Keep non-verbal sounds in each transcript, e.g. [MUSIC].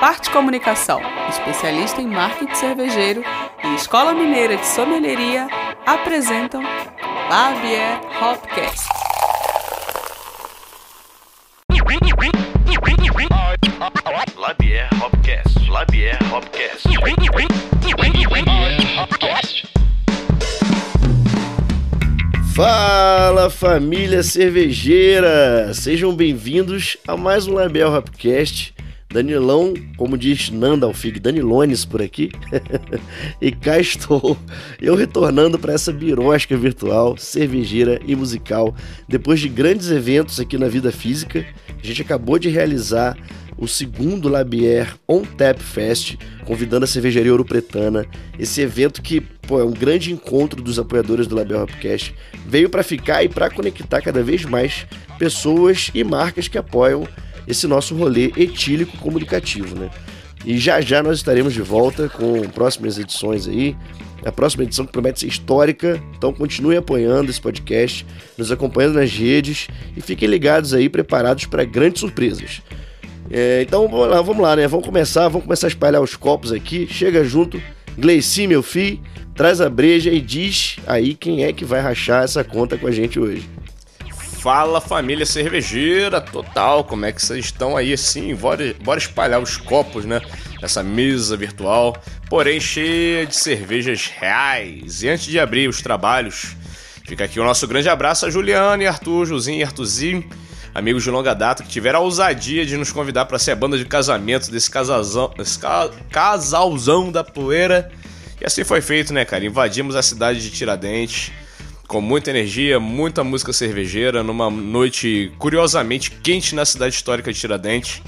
Parte Comunicação, especialista em marketing cervejeiro e Escola Mineira de Sommelieria apresentam Labier Hopcast. Labier Hopcast. Labier Hopcast. Fala família cervejeira! Sejam bem-vindos a mais um Label Rapcast. Danilão, como diz Nanda Alfig, Danilones por aqui. [LAUGHS] e cá estou, eu retornando para essa birosca virtual, cervejeira e musical. Depois de grandes eventos aqui na vida física, a gente acabou de realizar o segundo Labier On Tap Fest, convidando a cervejaria Ouro Pretana. Esse evento que pô, é um grande encontro dos apoiadores do Labier Hopcast, veio para ficar e para conectar cada vez mais pessoas e marcas que apoiam esse nosso rolê etílico comunicativo, né? E já já nós estaremos de volta com próximas edições aí. A próxima edição que promete ser histórica, então continue apoiando esse podcast, nos acompanhando nas redes e fiquem ligados aí, preparados para grandes surpresas. É, então vamos lá, vamos lá, né? Vamos começar, vamos começar a espalhar os copos aqui. Chega junto, Gleici, meu filho, traz a breja e diz aí quem é que vai rachar essa conta com a gente hoje. Fala família cervejeira total, como é que vocês estão aí assim? Bora, bora espalhar os copos, né? Nessa mesa virtual, porém cheia de cervejas reais. E antes de abrir os trabalhos, fica aqui o nosso grande abraço a Juliana e Arthur, Josinho e Arthurzinho amigos de longa data que tiveram a ousadia de nos convidar para ser a banda de casamento desse casalzão, desse ca, casalzão da poeira. E assim foi feito, né, cara? Invadimos a cidade de Tiradentes com muita energia, muita música cervejeira, numa noite curiosamente quente na cidade histórica de Tiradentes.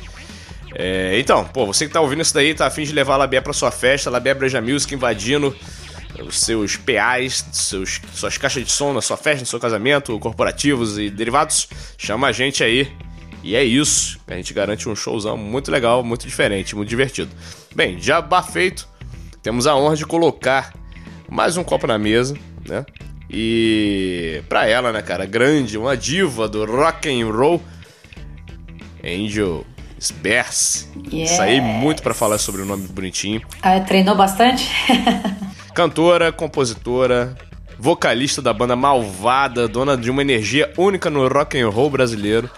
É, então, pô, você que tá ouvindo isso daí, tá afim de levar a Labié pra sua festa, Labié Breja Music invadindo os seus PAs, seus, suas caixas de som na sua festa, no seu casamento, corporativos e derivados, chama a gente aí. E é isso. A gente garante um showzão muito legal, muito diferente, muito divertido. Bem, já feito, temos a honra de colocar mais um copo na mesa, né? E pra ela, né, cara, grande, uma diva do rock and roll, Angel Spers. Yes. Saí muito para falar sobre o nome bonitinho. Ah, treinou bastante? [LAUGHS] Cantora, compositora, vocalista da banda Malvada, dona de uma energia única no rock and roll brasileiro.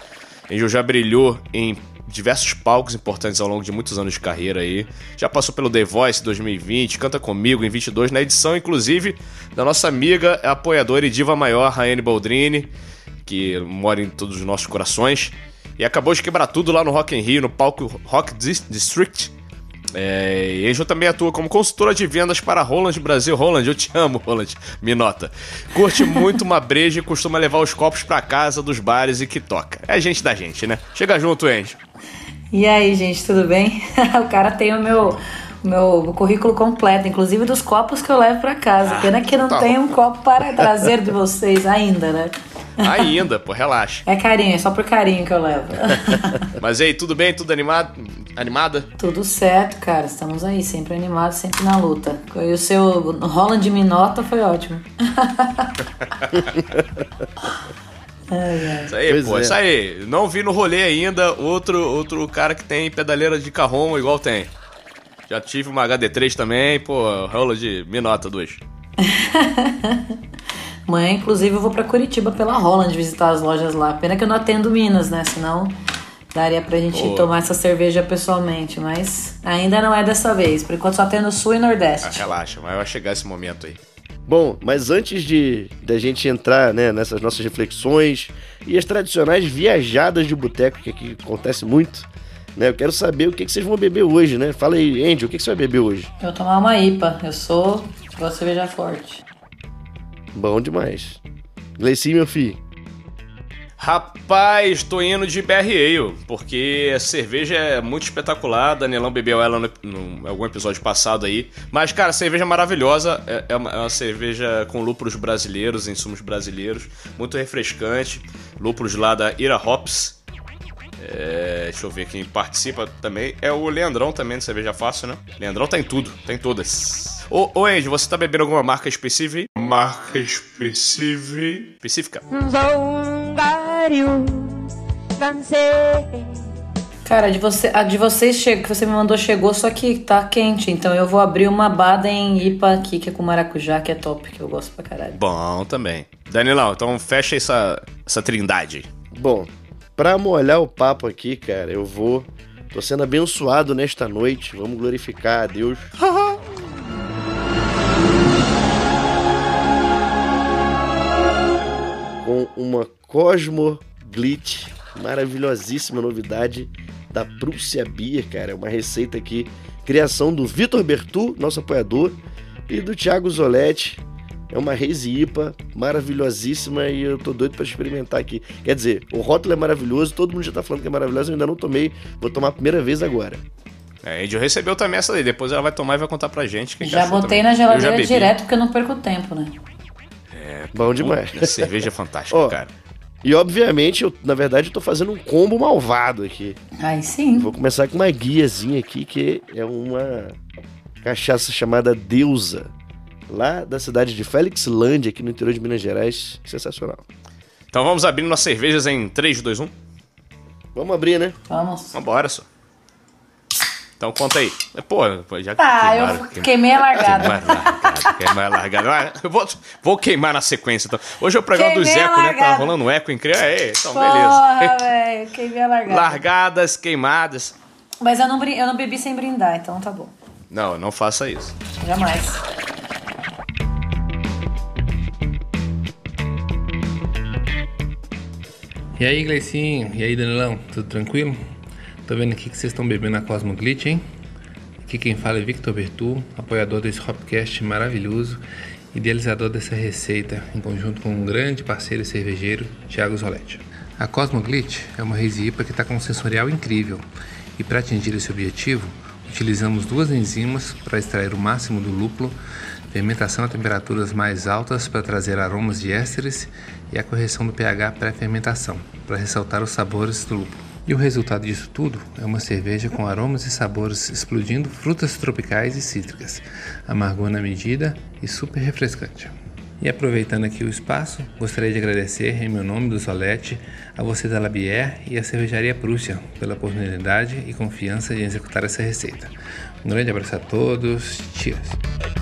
Angel já brilhou em diversos palcos importantes ao longo de muitos anos de carreira aí. Já passou pelo The Voice 2020, canta comigo em 22, na edição inclusive da nossa amiga, apoiadora e diva maior, Raiane Baldrini, que mora em todos os nossos corações. E acabou de quebrar tudo lá no Rock in Rio, no palco Rock District, é, e Angel também atua como consultora de vendas para Roland Brasil. Roland, eu te amo, Roland. Me nota. Curte muito uma breja e costuma levar os copos para casa dos bares e que toca. É gente da gente, né? Chega junto, Angel. E aí, gente, tudo bem? [LAUGHS] o cara tem o meu meu currículo completo, inclusive dos copos que eu levo para casa. Ah, Pena que não tá tem um copo para trazer de vocês ainda, né? Ainda, pô, relaxa. É carinho, é só por carinho que eu levo. [LAUGHS] Mas aí, tudo bem? Tudo animado? Animada? Tudo certo, cara. Estamos aí, sempre animados, sempre na luta. E o seu Roland Minota foi ótimo. [LAUGHS] Isso aí, pois pô, é. isso aí. Não vi no rolê ainda outro, outro cara que tem pedaleira de carrom igual tem. Já tive uma HD3 também, pô, rola de Minota 2. [LAUGHS] Amanhã, inclusive, eu vou para Curitiba pela Holland visitar as lojas lá. Pena que eu não atendo Minas, né? Senão daria pra gente Pô. tomar essa cerveja pessoalmente, mas ainda não é dessa vez. Por enquanto só tendo Sul e Nordeste. Ah, relaxa, mas vai chegar esse momento aí. Bom, mas antes de da gente entrar né, nessas nossas reflexões e as tradicionais viajadas de boteco, que aqui acontece muito, né? Eu quero saber o que, que vocês vão beber hoje, né? Fala aí, Andy, o que, que você vai beber hoje? Eu vou tomar uma IPA. Eu sou. Gosto de cerveja forte. Bom demais. Gleici, meu filho. Rapaz, tô indo de BR Ale, porque a cerveja é muito espetacular. Danielão bebeu ela no algum episódio passado aí. Mas, cara, cerveja é maravilhosa. É, é, uma, é uma cerveja com lúpulos brasileiros, insumos brasileiros. Muito refrescante. Lúpulos lá da Ira Hops. É, deixa eu ver quem participa também. É o Leandrão também do Cerveja Fácil, né? Leandrão tá em tudo, tem tá todas. Ô, ô Andy, você tá bebendo alguma marca específica? Marca específica? Específica? Cara, de você, a de vocês che- que você me mandou chegou, só que tá quente. Então eu vou abrir uma Baden IPA aqui, que é com maracujá, que é top, que eu gosto pra caralho. Bom também. Danilão, então fecha essa, essa trindade. Bom, pra molhar o papo aqui, cara, eu vou. Tô sendo abençoado nesta noite. Vamos glorificar a Deus. [LAUGHS] Com uma Cosmo Glitch, maravilhosíssima novidade da Prússia Beer, cara. É uma receita aqui, criação do Vitor Bertu, nosso apoiador, e do Thiago Zoletti. É uma Reise IPA maravilhosíssima e eu tô doido pra experimentar aqui. Quer dizer, o rótulo é maravilhoso, todo mundo já tá falando que é maravilhoso, eu ainda não tomei, vou tomar a primeira vez agora. É, a Angel recebeu também essa daí, depois ela vai tomar e vai contar pra gente. o que Já botei também. na geladeira direto, porque eu não perco tempo, né? Bom demais. Cerveja é fantástica, Ó, cara. E obviamente, eu, na verdade, eu tô fazendo um combo malvado aqui. Aí sim. Vou começar com uma guiazinha aqui, que é uma cachaça chamada Deusa, lá da cidade de Felixlândia, aqui no interior de Minas Gerais. Sensacional. Então vamos abrindo nossas cervejas em 3, 2, 1. Vamos abrir, né? Vamos. Vambora, só. Então conta aí. Pô, já Tá, eu queimaram- queimei a largada. Queimar largada, queimar largada. Ah, Eu vou, vou queimar na sequência, então. Hoje é o programa dos Queimei a Eco, né? Tá largada. rolando um eco incrível. Aí, então, Porra, beleza. velho, queimei a largada. Largadas, queimadas. Mas eu não, eu não bebi sem brindar, então tá bom. Não, não faça isso. Jamais. E aí, Gleicinho? E aí, Danilão? Tudo tranquilo? Tô vendo aqui que vocês estão bebendo a Cosmo Glitch, hein? Aqui quem fala é Victor Bertu, apoiador desse Hopcast maravilhoso, idealizador dessa receita, em conjunto com um grande parceiro cervejeiro, Thiago Zoletti. A Cosmo Glitch é uma Hazy IPA que está com um sensorial incrível, e para atingir esse objetivo, utilizamos duas enzimas para extrair o máximo do lúpulo, fermentação a temperaturas mais altas para trazer aromas de ésteres e a correção do pH pré-fermentação, para ressaltar os sabores do lúpulo. E o resultado disso tudo é uma cerveja com aromas e sabores explodindo frutas tropicais e cítricas, amargor na medida e super refrescante. E aproveitando aqui o espaço, gostaria de agradecer em meu nome do Solete a você da Labier e a Cervejaria Prússia pela oportunidade e confiança de executar essa receita. Um grande abraço a todos, cheers!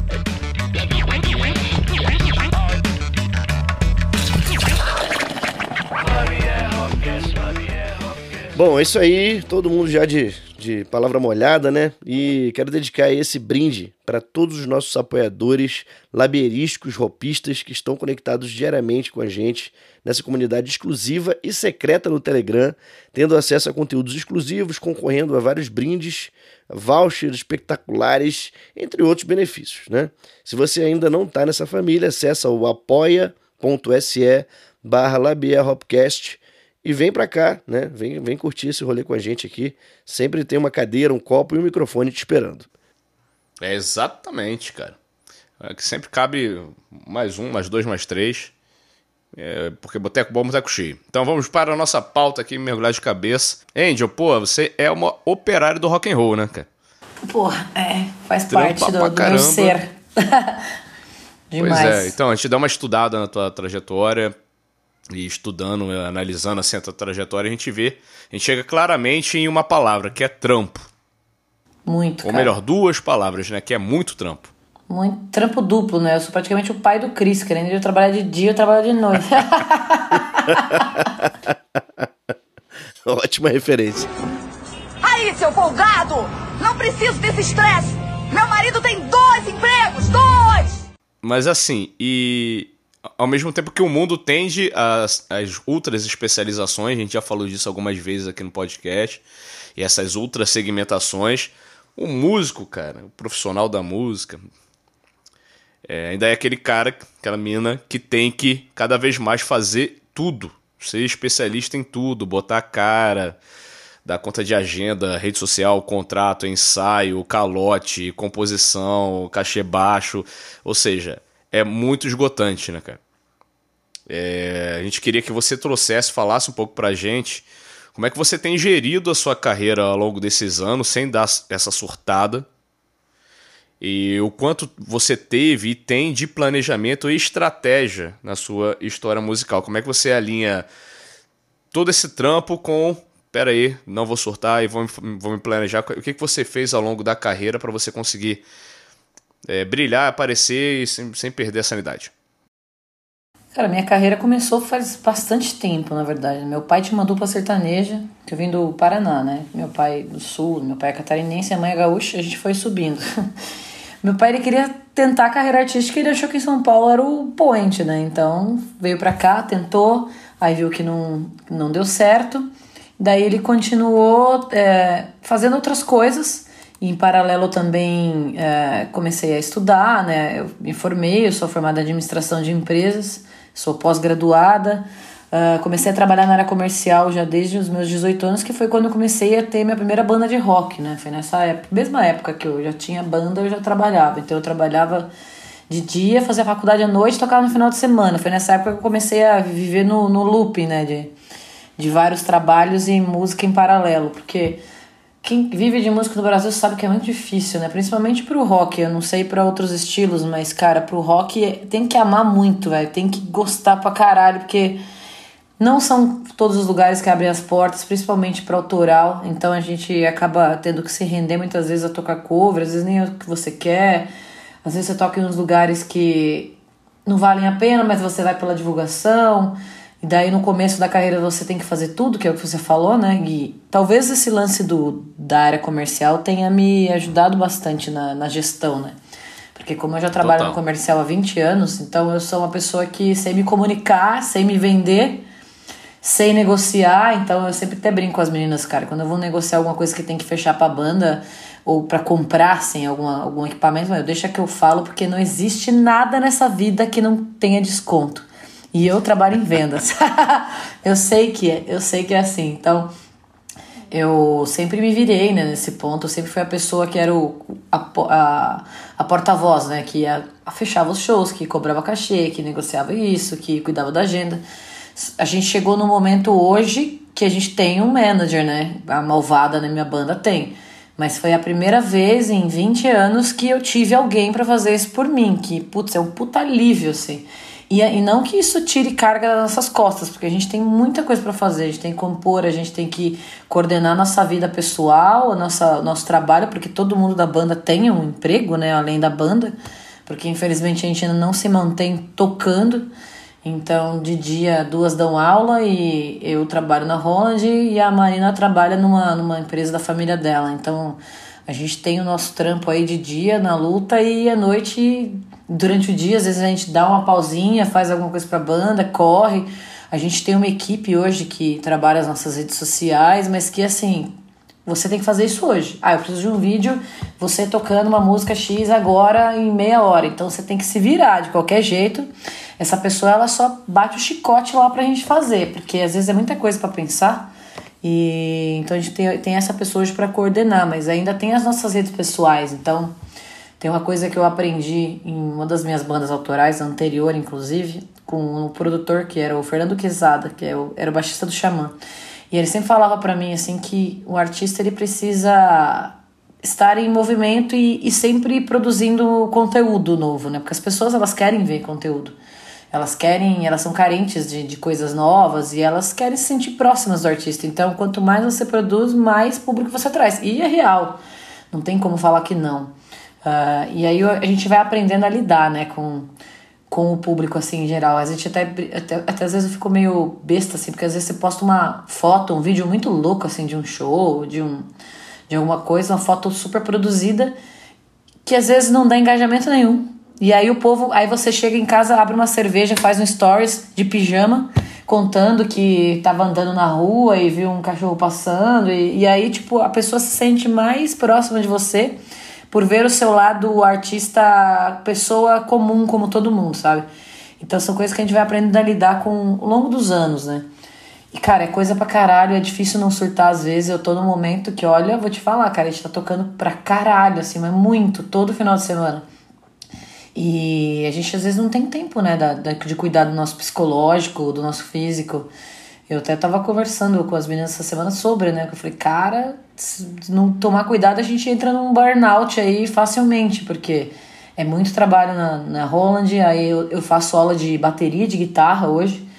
Bom, é isso aí, todo mundo já de, de palavra molhada, né? E quero dedicar esse brinde para todos os nossos apoiadores labierísticos, ropistas que estão conectados diariamente com a gente nessa comunidade exclusiva e secreta no Telegram, tendo acesso a conteúdos exclusivos, concorrendo a vários brindes, vouchers espetaculares, entre outros benefícios, né? Se você ainda não está nessa família, acessa o apoia.se barra Hopcast e vem pra cá, né? Vem, vem curtir esse rolê com a gente aqui. Sempre tem uma cadeira, um copo e um microfone te esperando. É exatamente, cara. É que sempre cabe mais um, mais dois, mais três. É, porque boteco bom, boteco cheio. Então vamos para a nossa pauta aqui, mergulhar de cabeça. Angel, pô, você é uma operária do rock and roll, né, cara? Porra, é, faz Trampa parte do, do meu ser. Demais. [LAUGHS] Pois é, então a gente dá uma estudada na tua trajetória e estudando, analisando assim a trajetória, a gente vê, a gente chega claramente em uma palavra, que é trampo. Muito, Ou cara. melhor, duas palavras, né, que é muito trampo. Muito trampo duplo, né? Eu sou praticamente o pai do Cris, querendo eu trabalhar de dia, eu trabalho de noite. [LAUGHS] Ótima referência. Aí, seu folgado! Não preciso desse estresse! Meu marido tem dois empregos! Dois! Mas assim, e ao mesmo tempo que o mundo tende às, às ultras especializações, a gente já falou disso algumas vezes aqui no podcast, e essas ultra segmentações, o músico, cara, o profissional da música, é, ainda é aquele cara, aquela mina que tem que cada vez mais fazer tudo, ser especialista em tudo, botar a cara, dar conta de agenda, rede social, contrato, ensaio, calote, composição, cachê baixo. Ou seja, é muito esgotante, né, cara? É, a gente queria que você trouxesse, falasse um pouco pra gente como é que você tem gerido a sua carreira ao longo desses anos sem dar essa surtada. E o quanto você teve e tem de planejamento e estratégia na sua história musical. Como é que você alinha todo esse trampo com pera aí, não vou surtar e vou, vou me planejar. O que, que você fez ao longo da carreira para você conseguir é, brilhar, aparecer e sem, sem perder a sanidade? Cara, minha carreira começou faz bastante tempo, na verdade. Meu pai tinha uma dupla sertaneja, que eu vim do Paraná, né? Meu pai do Sul, meu pai é catarinense, a mãe é gaúcha, a gente foi subindo. [LAUGHS] meu pai, ele queria tentar a carreira artística e ele achou que em São Paulo era o point, né? Então, veio pra cá, tentou, aí viu que não, não deu certo. Daí ele continuou é, fazendo outras coisas. Em paralelo também é, comecei a estudar, né? Eu me formei, eu sou formada em administração de empresas sou pós-graduada. Uh, comecei a trabalhar na área comercial já desde os meus 18 anos, que foi quando eu comecei a ter minha primeira banda de rock, né? Foi nessa época, mesma época que eu já tinha banda, eu já trabalhava. Então eu trabalhava de dia, fazia faculdade à noite, tocava no final de semana. Foi nessa época que eu comecei a viver no, no looping, né? De, de vários trabalhos e música em paralelo, porque quem vive de música no Brasil sabe que é muito difícil, né? Principalmente pro rock. Eu não sei para outros estilos, mas, cara, pro rock tem que amar muito, velho. Tem que gostar pra caralho, porque não são todos os lugares que abrem as portas, principalmente para autoral. Então a gente acaba tendo que se render muitas vezes a tocar cover, às vezes nem é o que você quer. Às vezes você toca em uns lugares que não valem a pena, mas você vai pela divulgação. E daí no começo da carreira você tem que fazer tudo, que é o que você falou, né, Gui? Talvez esse lance do, da área comercial tenha me ajudado bastante na, na gestão, né? Porque como eu já trabalho Total. no comercial há 20 anos, então eu sou uma pessoa que sei me comunicar, sei me vender, sei negociar, então eu sempre até brinco com as meninas, cara, quando eu vou negociar alguma coisa que tem que fechar pra banda ou para comprar sem alguma, algum equipamento, eu deixa que eu falo, porque não existe nada nessa vida que não tenha desconto. E eu trabalho em vendas. [LAUGHS] eu sei que é, eu sei que é assim. Então, eu sempre me virei né, nesse ponto. Eu sempre fui a pessoa que era o, a, a, a porta-voz, né? Que ia, fechava os shows, que cobrava cachê, que negociava isso, que cuidava da agenda. A gente chegou no momento hoje que a gente tem um manager, né? A malvada na minha banda tem. Mas foi a primeira vez em 20 anos que eu tive alguém para fazer isso por mim. Que, putz, é um puta alívio, assim. E, e não que isso tire carga das nossas costas, porque a gente tem muita coisa para fazer, a gente tem que compor, a gente tem que coordenar nossa vida pessoal, nossa, nosso trabalho, porque todo mundo da banda tem um emprego, né, além da banda, porque infelizmente a gente ainda não se mantém tocando. Então, de dia, duas dão aula e eu trabalho na Holland e a Marina trabalha numa, numa empresa da família dela. Então, a gente tem o nosso trampo aí de dia na luta e à noite durante o dia, às vezes a gente dá uma pausinha, faz alguma coisa pra banda, corre. A gente tem uma equipe hoje que trabalha as nossas redes sociais, mas que assim, você tem que fazer isso hoje. Ah, eu preciso de um vídeo, você tocando uma música X agora em meia hora. Então você tem que se virar de qualquer jeito. Essa pessoa ela só bate o chicote lá pra gente fazer, porque às vezes é muita coisa para pensar. E então a gente tem, tem essa pessoa hoje para coordenar, mas ainda tem as nossas redes pessoais. Então, tem uma coisa que eu aprendi em uma das minhas bandas autorais, anterior inclusive, com um produtor que era o Fernando Quezada, que é era o baixista do Xamã. E ele sempre falava para mim assim que o artista ele precisa estar em movimento e, e sempre produzindo conteúdo novo, né? Porque as pessoas elas querem ver conteúdo. Elas querem, elas são carentes de, de coisas novas e elas querem se sentir próximas do artista. Então, quanto mais você produz, mais público você traz. E é real. Não tem como falar que não. Uh, e aí a gente vai aprendendo a lidar, né, com, com o público, assim, em geral. A gente até, até, até às vezes eu fico meio besta, assim, porque às vezes você posta uma foto, um vídeo muito louco, assim, de um show, de, um, de alguma coisa, uma foto super produzida, que às vezes não dá engajamento nenhum. E aí o povo, aí você chega em casa, abre uma cerveja, faz um stories de pijama, contando que tava andando na rua e viu um cachorro passando, e, e aí, tipo, a pessoa se sente mais próxima de você por ver o seu lado artista, pessoa comum como todo mundo, sabe? Então são coisas que a gente vai aprendendo a lidar com ao longo dos anos, né? E, cara, é coisa pra caralho, é difícil não surtar às vezes. Eu tô num momento que, olha, vou te falar, cara, a gente tá tocando pra caralho, assim, mas muito, todo final de semana. E a gente às vezes não tem tempo, né, da, de cuidar do nosso psicológico, do nosso físico. Eu até tava conversando com as meninas essa semana sobre, né? Que eu falei, cara, se não tomar cuidado, a gente entra num burnout aí facilmente, porque é muito trabalho na, na Roland, aí eu, eu faço aula de bateria, de guitarra hoje.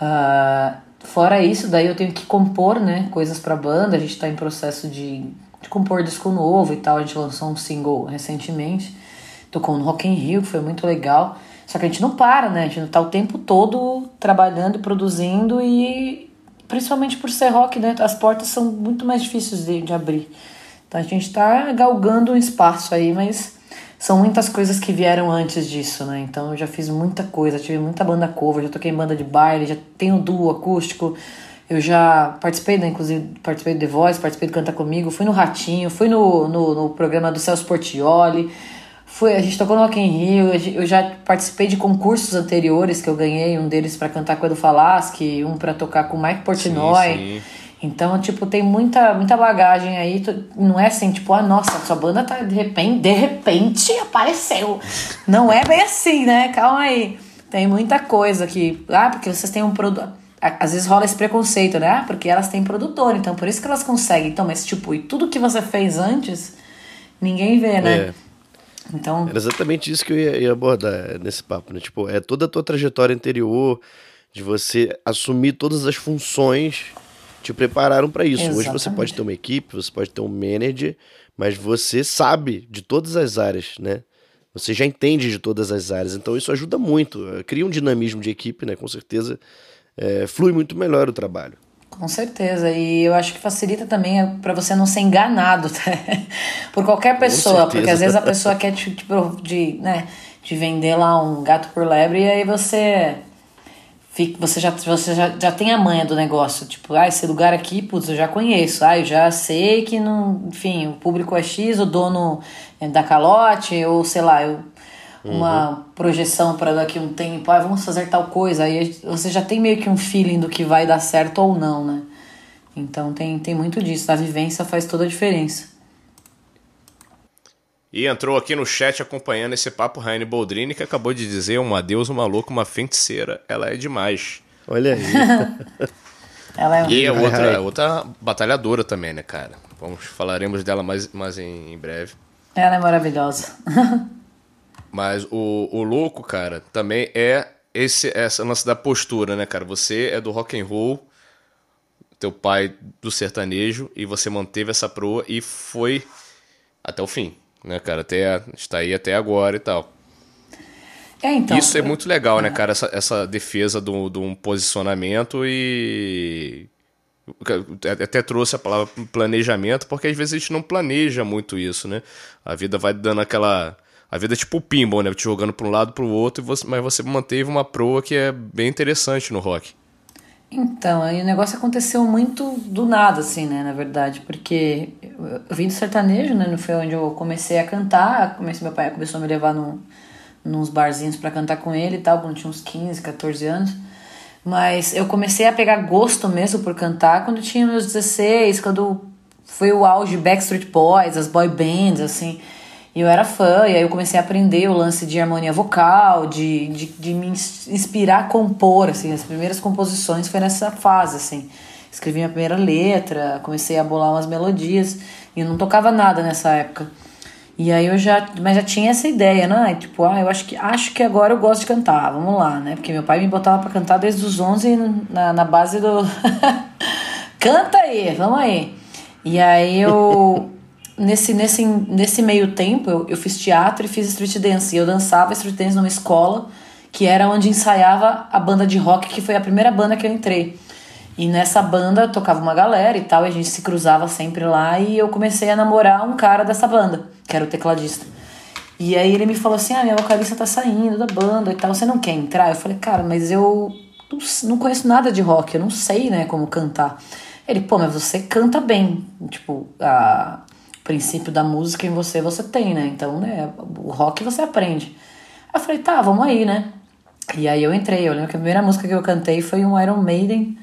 Uh, fora isso, daí eu tenho que compor, né, coisas pra banda, a gente tá em processo de, de compor disco novo e tal, a gente lançou um single recentemente, tocou no Rock in Rio, que foi muito legal, só que a gente não para, né, a gente tá o tempo todo trabalhando, produzindo e principalmente por ser rock, né, as portas são muito mais difíceis de, de abrir. Então a gente tá galgando um espaço aí, mas são muitas coisas que vieram antes disso, né? Então eu já fiz muita coisa, tive muita banda cover, já toquei em banda de baile, já tenho duo acústico. Eu já participei, né, inclusive participei do The Voice, participei do Canta Comigo, fui no Ratinho, fui no, no, no programa do Celso Portioli, fui, a gente tocou no Rock in Rio, eu já participei de concursos anteriores que eu ganhei, um deles para cantar com o Edu Falaschi, um para tocar com o Mike Portnoy. Sim, sim. Então, tipo, tem muita, muita bagagem aí. Não é assim, tipo, ah, nossa, sua banda tá de repente, de repente apareceu. Não é bem assim, né? Calma aí. Tem muita coisa que. Ah, porque vocês têm um produto. Às vezes rola esse preconceito, né? Ah, porque elas têm produtor, então por isso que elas conseguem. Então, mas, tipo, e tudo que você fez antes, ninguém vê, né? É. Então... Era exatamente isso que eu ia, ia abordar nesse papo, né? Tipo, é toda a tua trajetória anterior, de você assumir todas as funções te prepararam para isso. Exatamente. Hoje você pode ter uma equipe, você pode ter um manager, mas você sabe de todas as áreas, né? Você já entende de todas as áreas, então isso ajuda muito. Cria um dinamismo de equipe, né? Com certeza é, flui muito melhor o trabalho. Com certeza, e eu acho que facilita também para você não ser enganado tá? [LAUGHS] por qualquer pessoa, porque às vezes a pessoa quer te, tipo, de, né, de vender lá um gato por lebre e aí você você já, você já, já tem a manha do negócio. Tipo, ah, esse lugar aqui, putz, eu já conheço. Ah, eu já sei que, não, enfim, o público é X, o dono é da calote, ou sei lá, eu, uma uhum. projeção para daqui a um tempo. Ah, vamos fazer tal coisa. Aí você já tem meio que um feeling do que vai dar certo ou não, né? Então tem, tem muito disso. A vivência faz toda a diferença. E entrou aqui no chat acompanhando esse papo Raine Boldrini, que acabou de dizer um adeus, uma louca, uma feiticeira. Ela é demais. Olha aí. [LAUGHS] Ela é E é outra, outra batalhadora também, né, cara? Vamos, falaremos dela mais, mais em, em breve. Ela é maravilhosa. [LAUGHS] Mas o, o louco, cara, também é esse essa nossa da postura, né, cara? Você é do rock and roll, teu pai do sertanejo e você manteve essa proa e foi até o fim né, cara? Até, está aí até agora e tal. É, então, Isso é muito legal, né, cara? Essa, essa defesa de um posicionamento e. Até trouxe a palavra planejamento, porque às vezes a gente não planeja muito isso, né? A vida vai dando aquela. A vida é tipo o pinball, né? Te jogando para um lado para o outro, mas você manteve uma proa que é bem interessante no rock. Então, aí o negócio aconteceu muito do nada, assim, né, na verdade, porque eu vim do sertanejo, né, não foi onde eu comecei a cantar, comecei, meu pai começou a me levar num, nos barzinhos para cantar com ele e tal, quando tinha uns 15, 14 anos, mas eu comecei a pegar gosto mesmo por cantar quando tinha meus 16, quando foi o auge Backstreet Boys, as boy bands, assim, e eu era fã, e aí eu comecei a aprender o lance de harmonia vocal, de, de, de me inspirar a compor, assim, as primeiras composições foi nessa fase, assim. Escrevi minha primeira letra, comecei a bolar umas melodias, e eu não tocava nada nessa época. E aí eu já, mas já tinha essa ideia, né? Tipo, ah, eu acho que acho que agora eu gosto de cantar, vamos lá, né? Porque meu pai me botava para cantar desde os 11 na, na base do [LAUGHS] Canta aí, vamos aí. E aí eu nesse, nesse, nesse meio tempo, eu, eu fiz teatro e fiz street dance. E eu dançava street dance numa escola que era onde ensaiava a banda de rock, que foi a primeira banda que eu entrei. E nessa banda tocava uma galera e tal, e a gente se cruzava sempre lá. E eu comecei a namorar um cara dessa banda, que era o tecladista. E aí ele me falou assim: Ah, minha vocalista tá saindo da banda e tal, você não quer entrar? Eu falei, cara, mas eu não, conheço nada de rock, eu não sei, né, como cantar. Ele, pô, mas você canta bem. Tipo, a, princípio da música em você você tem, né? Então, né, o rock você aprende. Aí eu falei, tá, vamos aí, né? E aí eu entrei, eu lembro que a primeira música que eu cantei foi um Iron Maiden,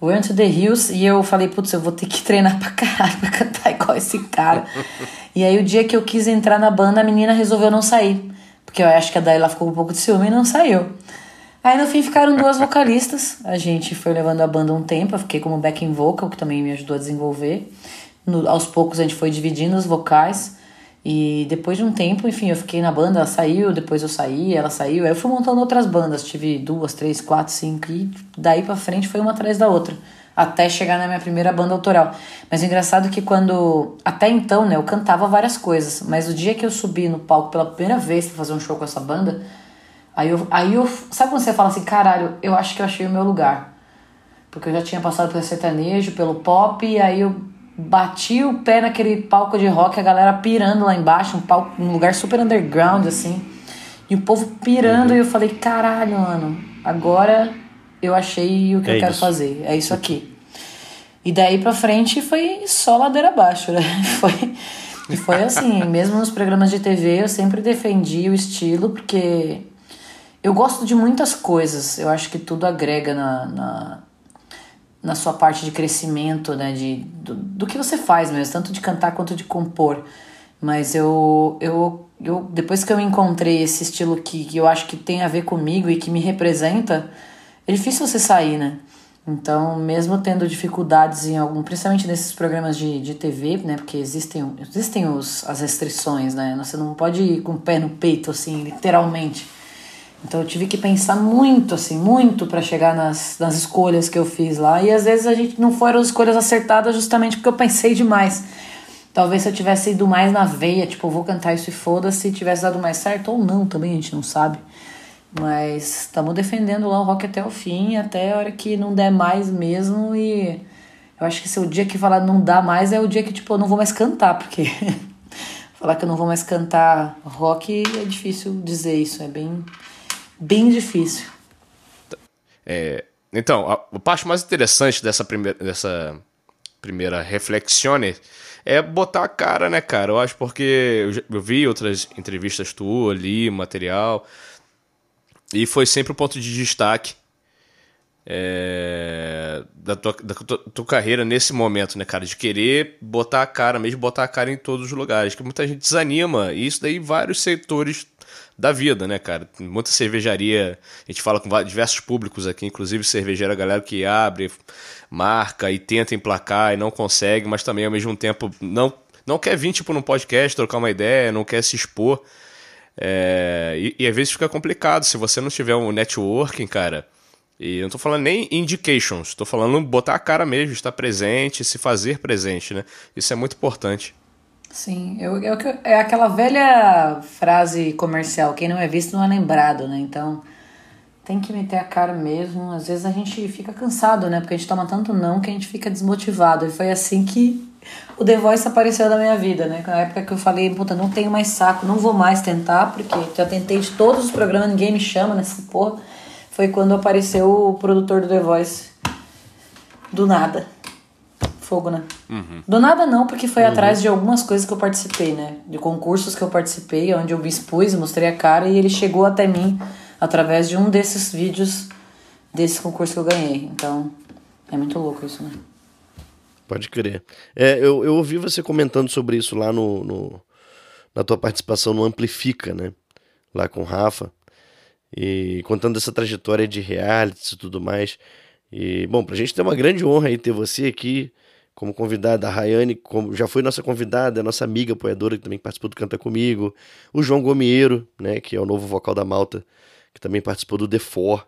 Went to the Hills, e eu falei, putz, eu vou ter que [LAUGHS] treinar pra caralho pra cantar igual esse cara. [LAUGHS] e aí o dia que eu quis entrar na banda, a menina resolveu não sair, porque eu acho que a Daila ficou um pouco de ciúme e não saiu. Aí no fim ficaram duas [LAUGHS] vocalistas, a gente foi levando a banda um tempo, eu fiquei como backing vocal, que também me ajudou a desenvolver no, aos poucos a gente foi dividindo os vocais E depois de um tempo, enfim, eu fiquei na banda, ela saiu, depois eu saí, ela saiu. Aí eu fui montando outras bandas, tive duas, três, quatro, cinco, e daí pra frente foi uma atrás da outra. Até chegar na minha primeira banda autoral. Mas o engraçado é que quando. Até então, né, eu cantava várias coisas. Mas o dia que eu subi no palco pela primeira vez pra fazer um show com essa banda, aí eu. Aí eu sabe quando você fala assim, caralho, eu acho que eu achei o meu lugar. Porque eu já tinha passado pelo sertanejo, pelo pop, e aí eu bati o pé naquele palco de rock, a galera pirando lá embaixo, um, palco, um lugar super underground, assim. E o povo pirando, e eu falei, caralho, mano, agora eu achei o que É eu quero isso. fazer. É isso aqui. E daí pra frente foi só ladeira abaixo, né? [LAUGHS] Foi, e foi assim, mesmo nos programas de TV eu sempre defendi o estilo, porque eu gosto de muitas coisas. Eu acho que tudo agrega na, na, na sua parte de crescimento, né? De, do, do que você faz mesmo, tanto de cantar quanto de compor. Mas eu, eu, eu depois que eu encontrei esse estilo que, que eu acho que tem a ver comigo e que me representa, é difícil você sair, né? Então, mesmo tendo dificuldades em algum, principalmente nesses programas de, de TV, né? Porque existem, existem os, as restrições, né? Você não pode ir com o pé no peito, assim, literalmente. Então eu tive que pensar muito, assim, muito para chegar nas, nas escolhas que eu fiz lá. E às vezes a gente não foram escolhas acertadas justamente porque eu pensei demais. Talvez se eu tivesse ido mais na veia, tipo, vou cantar isso e foda-se, tivesse dado mais certo ou não, também a gente não sabe. Mas estamos defendendo lá o rock até o fim, até a hora que não der mais mesmo. E eu acho que se o dia que falar não dá mais é o dia que, tipo, eu não vou mais cantar, porque [LAUGHS] falar que eu não vou mais cantar rock é difícil dizer isso, é bem, bem difícil. É, então, a, a parte mais interessante dessa primeira, dessa primeira reflexione é botar a cara, né, cara? Eu acho porque eu, eu vi outras entrevistas tuas ali, material, e foi sempre o ponto de destaque é, da, tua, da tua, tua carreira nesse momento, né, cara? De querer botar a cara, mesmo botar a cara em todos os lugares. Que muita gente desanima, e isso daí vários setores da vida, né, cara? Tem Muita cervejaria, a gente fala com diversos públicos aqui, inclusive cervejeira, galera que abre, marca e tenta emplacar e não consegue, mas também ao mesmo tempo não, não quer vir, tipo, num podcast, trocar uma ideia, não quer se expor. É, e, e às vezes fica complicado se você não tiver um networking, cara. E eu não tô falando nem indications, tô falando botar a cara mesmo, estar presente, se fazer presente, né? Isso é muito importante. Sim, eu, eu, é aquela velha frase comercial, quem não é visto não é lembrado, né? Então tem que meter a cara mesmo. Às vezes a gente fica cansado, né? Porque a gente toma tanto não que a gente fica desmotivado. E foi assim que o The Voice apareceu na minha vida, né? Na época que eu falei, puta, não tenho mais saco, não vou mais tentar, porque já tentei de todos os programas, ninguém me chama nessa porra. Foi quando apareceu o produtor do The Voice. Do nada. Fogo, né? Do nada não, porque foi atrás de algumas coisas que eu participei, né? De concursos que eu participei, onde eu me expus, mostrei a cara e ele chegou até mim através de um desses vídeos desse concurso que eu ganhei. Então, é muito louco isso, né? Pode crer. É, eu, eu ouvi você comentando sobre isso lá no, no- na tua participação no Amplifica, né? Lá com o Rafa. E contando essa trajetória de realities e tudo mais. E, bom, pra gente ter uma grande honra aí ter você aqui como convidada. A Rayane como, já foi nossa convidada, nossa amiga apoiadora que também participou do Canta Comigo. O João Gomieiro, né? Que é o novo vocal da Malta, que também participou do The Four.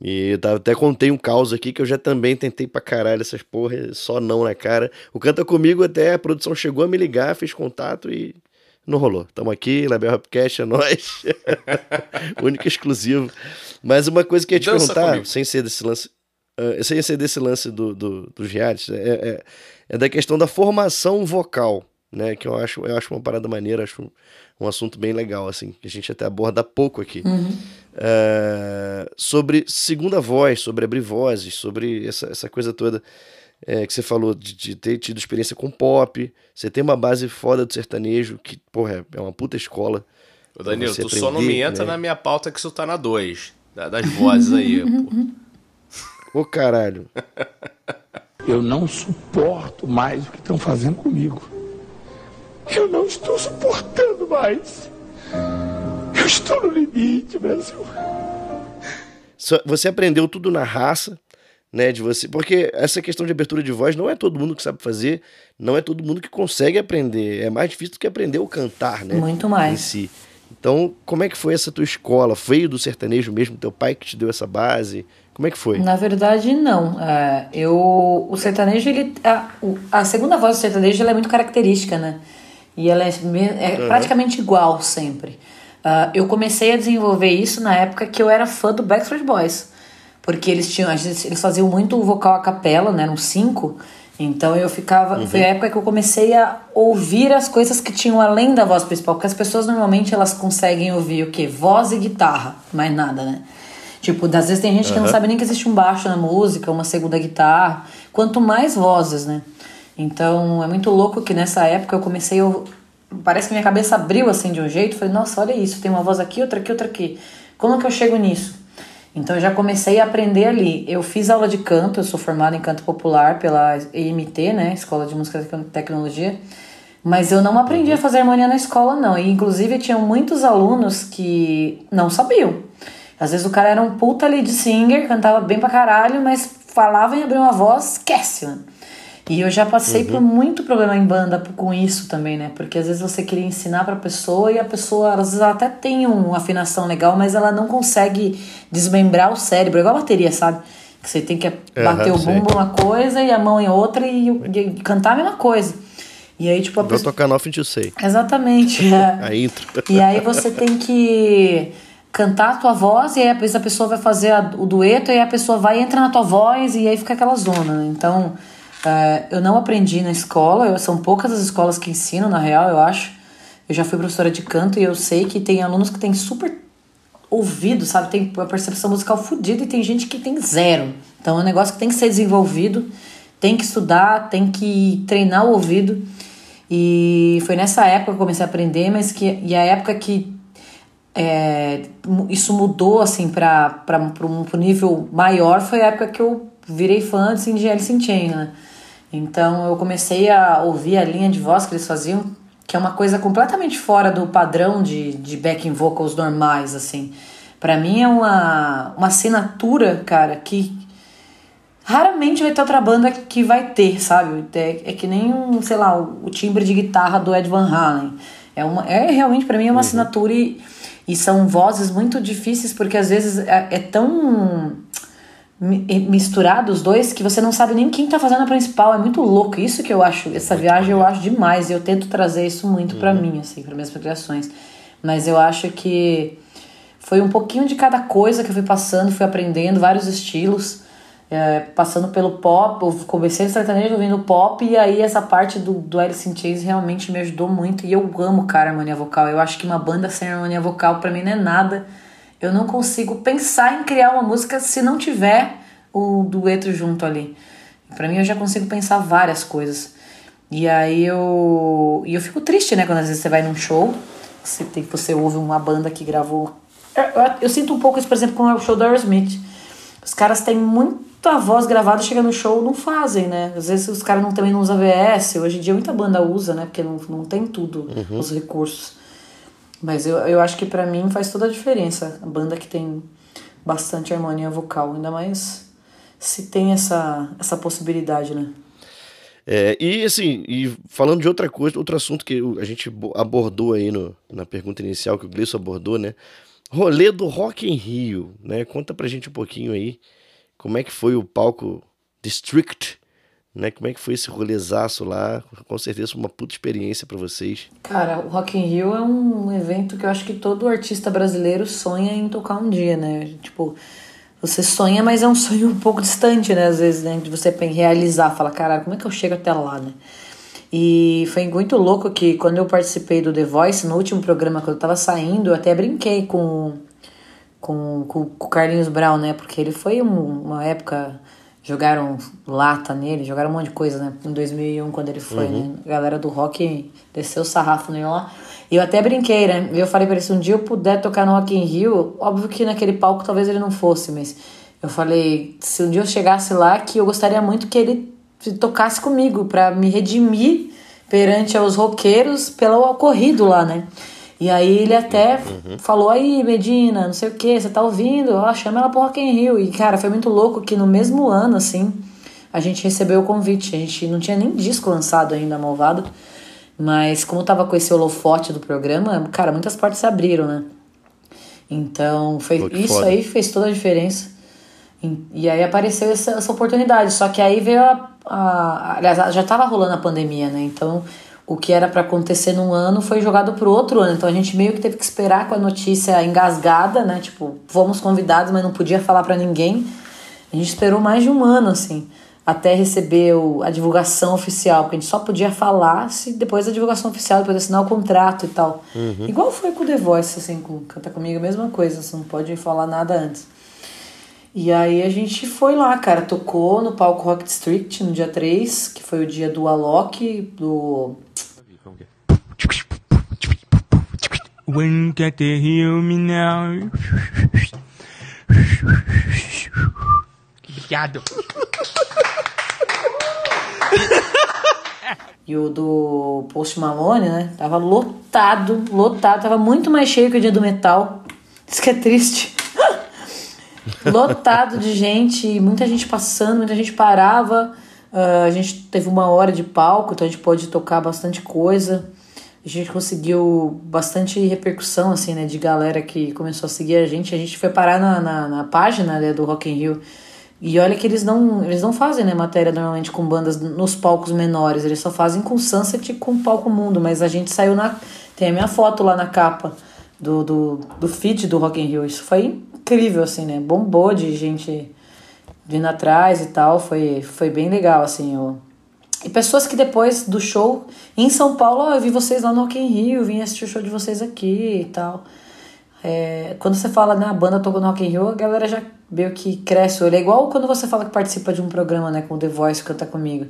E até contei um caos aqui que eu já também tentei pra caralho essas porra, só não na cara. O Canta Comigo até a produção chegou a me ligar, fez contato e não rolou. Tamo aqui, Label Rapcast é nóis. [LAUGHS] Único e exclusivo. Mas uma coisa que eu ia te Dança perguntar, comigo. sem ser desse lance, ah, sem ser desse lance do, do, dos realities, é, é, é da questão da formação vocal, né? Que eu acho, eu acho uma parada maneira, acho um, um assunto bem legal, assim, que a gente até aborda pouco aqui. É, sobre segunda voz, sobre abrir vozes, sobre essa, essa coisa toda é, que você falou de, de ter tido experiência com pop, você tem uma base foda do sertanejo, que, porra, é uma puta escola. Ô, Danilo, você tu só não aprender, me entra né? na minha pauta que isso tá na 2. Das vozes aí, [LAUGHS] pô. Ô caralho. Eu não suporto mais o que estão fazendo comigo. Eu não estou suportando mais. Eu estou no limite, Brasil. Você aprendeu tudo na raça, né, de você, porque essa questão de abertura de voz não é todo mundo que sabe fazer, não é todo mundo que consegue aprender, é mais difícil do que aprender o cantar, né? Muito mais. Em si. Então, como é que foi essa tua escola? Veio do sertanejo mesmo, teu pai que te deu essa base? Como é que foi? Na verdade, não. É, eu, o sertanejo, ele, a, a segunda voz do sertanejo é muito característica, né? E ela é, é Uhum. praticamente igual sempre. Ah, eu comecei a desenvolver isso na época que eu era fã do Backstreet Boys. Porque eles tinham, eles faziam muito vocal a capela, né? Eram cinco. Então eu ficava. Uhum. Foi a época que eu comecei a ouvir as coisas que tinham além da voz principal. Porque as pessoas normalmente elas conseguem ouvir o quê? Voz e guitarra, mais nada, né? Tipo, às vezes tem gente que não sabe nem que existe um baixo na música, uma segunda guitarra. Quanto mais vozes, né? Então é muito louco que nessa época eu comecei a. Parece que minha cabeça abriu assim de um jeito. Falei, nossa, olha isso, tem uma voz aqui, outra aqui, outra aqui. Como que eu chego nisso? Então eu já comecei a aprender ali. Eu fiz aula de canto, eu sou formada em canto popular pela EMT, né? Escola de Música e Tecnologia. Mas eu não aprendi a fazer harmonia na escola, não. E inclusive tinham muitos alunos que não sabiam. Às vezes o cara era um puta lead singer, cantava bem pra caralho, mas falava em abrir uma voz, esquece, mano. E eu já passei por muito problema em banda com isso também, né? Porque às vezes você queria ensinar pra pessoa e a pessoa, às vezes ela até tem uma afinação legal, mas ela não consegue desmembrar o cérebro, igual a bateria, sabe? Que você tem que bater o sei. bumbo uma coisa e a mão em outra e, e cantar a mesma coisa. E aí, tipo, a pessoa. tocar nothing to say. Exatamente. é. [LAUGHS] A intro. E aí você tem que cantar a tua voz e aí a pessoa vai fazer a- o dueto e aí a pessoa vai entra na tua voz e aí fica aquela zona, né? Então, é, eu não aprendi na escola, eu- são poucas as escolas que ensinam, na real, eu acho. Eu já fui professora de canto e eu sei que tem alunos que têm super ouvido, sabe? Tem a percepção musical fodida e tem gente que tem zero. Então é um negócio que tem que ser desenvolvido, tem que estudar, tem que treinar o ouvido. E foi nessa época que eu comecei a aprender, mas que e a época que é, isso mudou assim para um nível maior foi a época que eu virei fã de Alice in Chains, né? Então eu comecei a ouvir a linha de voz que eles faziam, que é uma coisa completamente fora do padrão de, de backing vocals normais, assim. Pra mim é uma, uma assinatura, cara, que raramente vai ter outra banda que vai ter, sabe? É, é que nem um, sei lá, o, o timbre de guitarra do Ed Van Halen. É, uma, é realmente, pra mim, é uma assinatura e, e são vozes muito difíceis porque às vezes é, é tão mi- misturado os dois que você não sabe nem quem tá fazendo a principal. É muito louco. Isso que eu acho, essa viagem eu acho demais. Eu tento trazer isso muito pra mim, assim, para minhas criações. Mas eu acho que foi um pouquinho de cada coisa que eu fui passando, fui aprendendo vários estilos. É, passando pelo pop, eu comecei no sertanejo ouvindo pop, e aí essa parte do, do Alice in Chains realmente me ajudou muito. E eu amo, cara, harmonia vocal. Eu acho que uma banda sem harmonia vocal pra mim não é nada. Eu não consigo pensar em criar uma música se não tiver o dueto junto ali. Pra mim eu já consigo pensar várias coisas. E aí eu. E eu fico triste, né? Quando às vezes você vai num show, você, tem, você ouve uma banda que gravou. Eu, eu- eu sinto um pouco isso, por exemplo, com o show do Aerosmith. Os caras têm muita voz gravada, chega no show, não fazem, né? Às vezes os caras não, também não usam VS. Hoje em dia muita banda usa, né? Porque não, não tem tudo, os recursos. Mas eu, eu acho que pra mim faz toda a diferença. A banda que tem bastante harmonia vocal, ainda mais se tem essa, essa possibilidade, né? É, e assim, e falando de outra coisa, outro assunto que a gente bo- abordou aí no, na pergunta inicial, que o Gleison abordou, né? Rolê do Rock em Rio, né? Conta pra gente um pouquinho aí como é que foi o palco District, né? Como é que foi esse rolezaço lá? Com certeza uma puta experiência pra vocês. Cara, o Rock in Rio é um evento que eu acho que todo artista brasileiro sonha em tocar um dia, né? Tipo, você sonha, mas é um sonho um pouco distante, né? Às vezes, né? De você realizar, falar, caralho, como é que eu chego até lá, né? E foi muito louco que quando eu participei do The Voice, no último programa que eu tava saindo, eu até brinquei com, com, com, com o Carlinhos Brown, né? Porque ele foi um- uma época. Jogaram lata nele, jogaram um monte de coisa, né? Em 2001, quando ele foi, né? A galera do rock desceu o sarrafo nele lá. E eu até brinquei, né? Eu falei pra ele, se um dia eu puder tocar no Rock in Rio, óbvio que naquele palco talvez ele não fosse, mas eu falei, se um dia eu chegasse lá, que eu gostaria muito que ele tocasse comigo, pra me redimir perante aos roqueiros pelo ocorrido lá, né? E aí ele até falou, aí, Medina, não sei o que, você tá ouvindo? Ó, chama ela pro Rock in Rio. E, cara, foi muito louco que no mesmo ano, assim, a gente recebeu o convite. A gente não tinha nem disco lançado ainda, Malvado. Mas como tava com esse holofote do programa, cara, muitas portas se abriram, né? Então, foi, isso foda. aí fez toda a diferença. E, e aí apareceu essa, essa oportunidade. Só que aí veio a, a. Aliás, já tava rolando a pandemia, né? Então, o que era para acontecer num ano foi jogado pro outro ano. Então, a gente meio que teve que esperar com a notícia engasgada, né? Tipo, fomos convidados, mas não podia falar para ninguém. A gente esperou mais de um ano, assim, até receber o- a divulgação oficial, porque a gente só podia falar se depois da divulgação oficial, depois de assinar o contrato e tal. Igual foi com o The Voice, assim, com Canta Comigo, a mesma coisa, você não pode falar nada antes. E aí a gente foi lá, cara, tocou no palco Rock District no dia 3, que foi o dia do Alok, do. When can they hear me now? Obrigado. E o do Post Malone, né? Tava lotado, lotado. Tava muito mais cheio que o dia do metal. Isso que é triste. [LAUGHS] lotado de gente, muita gente passando, muita gente parava. Ah, a gente teve uma hora de palco, então a gente pôde tocar bastante coisa. A gente conseguiu bastante repercussão, assim, né? De galera que começou a seguir a gente. A gente foi parar na, na, na página né, do Rock in Rio. E olha que eles não, eles não fazem né, matéria normalmente com bandas nos palcos menores, eles só fazem com Sunset e com Palco Mundo, mas a gente saiu na. Tem a minha foto lá na capa do, do, do feed do Rock in Rio. Isso foi incrível, assim, né? Bombou de gente vindo atrás e tal. Foi, foi bem legal, assim. E pessoas que depois do show em São Paulo, ó, eu vi vocês lá no Rock in Rio, vim assistir o show de vocês aqui e tal. É, quando você fala, né, a banda tocou no Rock in Rio, a galera já meio que cresce o olho. É igual quando você fala que participa de um programa, né, com o The Voice, canta comigo.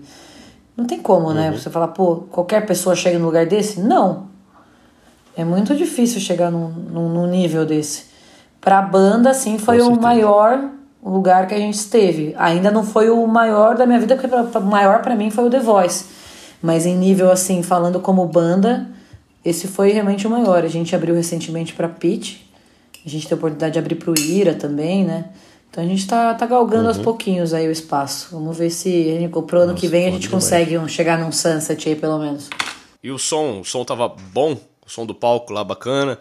Não tem como, né? Você falar, pô, qualquer pessoa chega num lugar desse? Não. É muito difícil chegar num, num, num nível desse. Pra banda, assim, foi o maior lugar que a gente esteve. Ainda não foi o maior da minha vida, porque o maior pra mim foi o The Voice. Mas em nível, assim, falando como banda, esse foi realmente o maior. A gente abriu recentemente pra Pitch. A gente tem a oportunidade de abrir pro Ira também, né? Então a gente tá, tá galgando aos pouquinhos aí o espaço. Vamos ver se pro ano que vem a gente consegue um- chegar num sunset aí, pelo menos. E o som, o som tava bom, o som do palco lá bacana.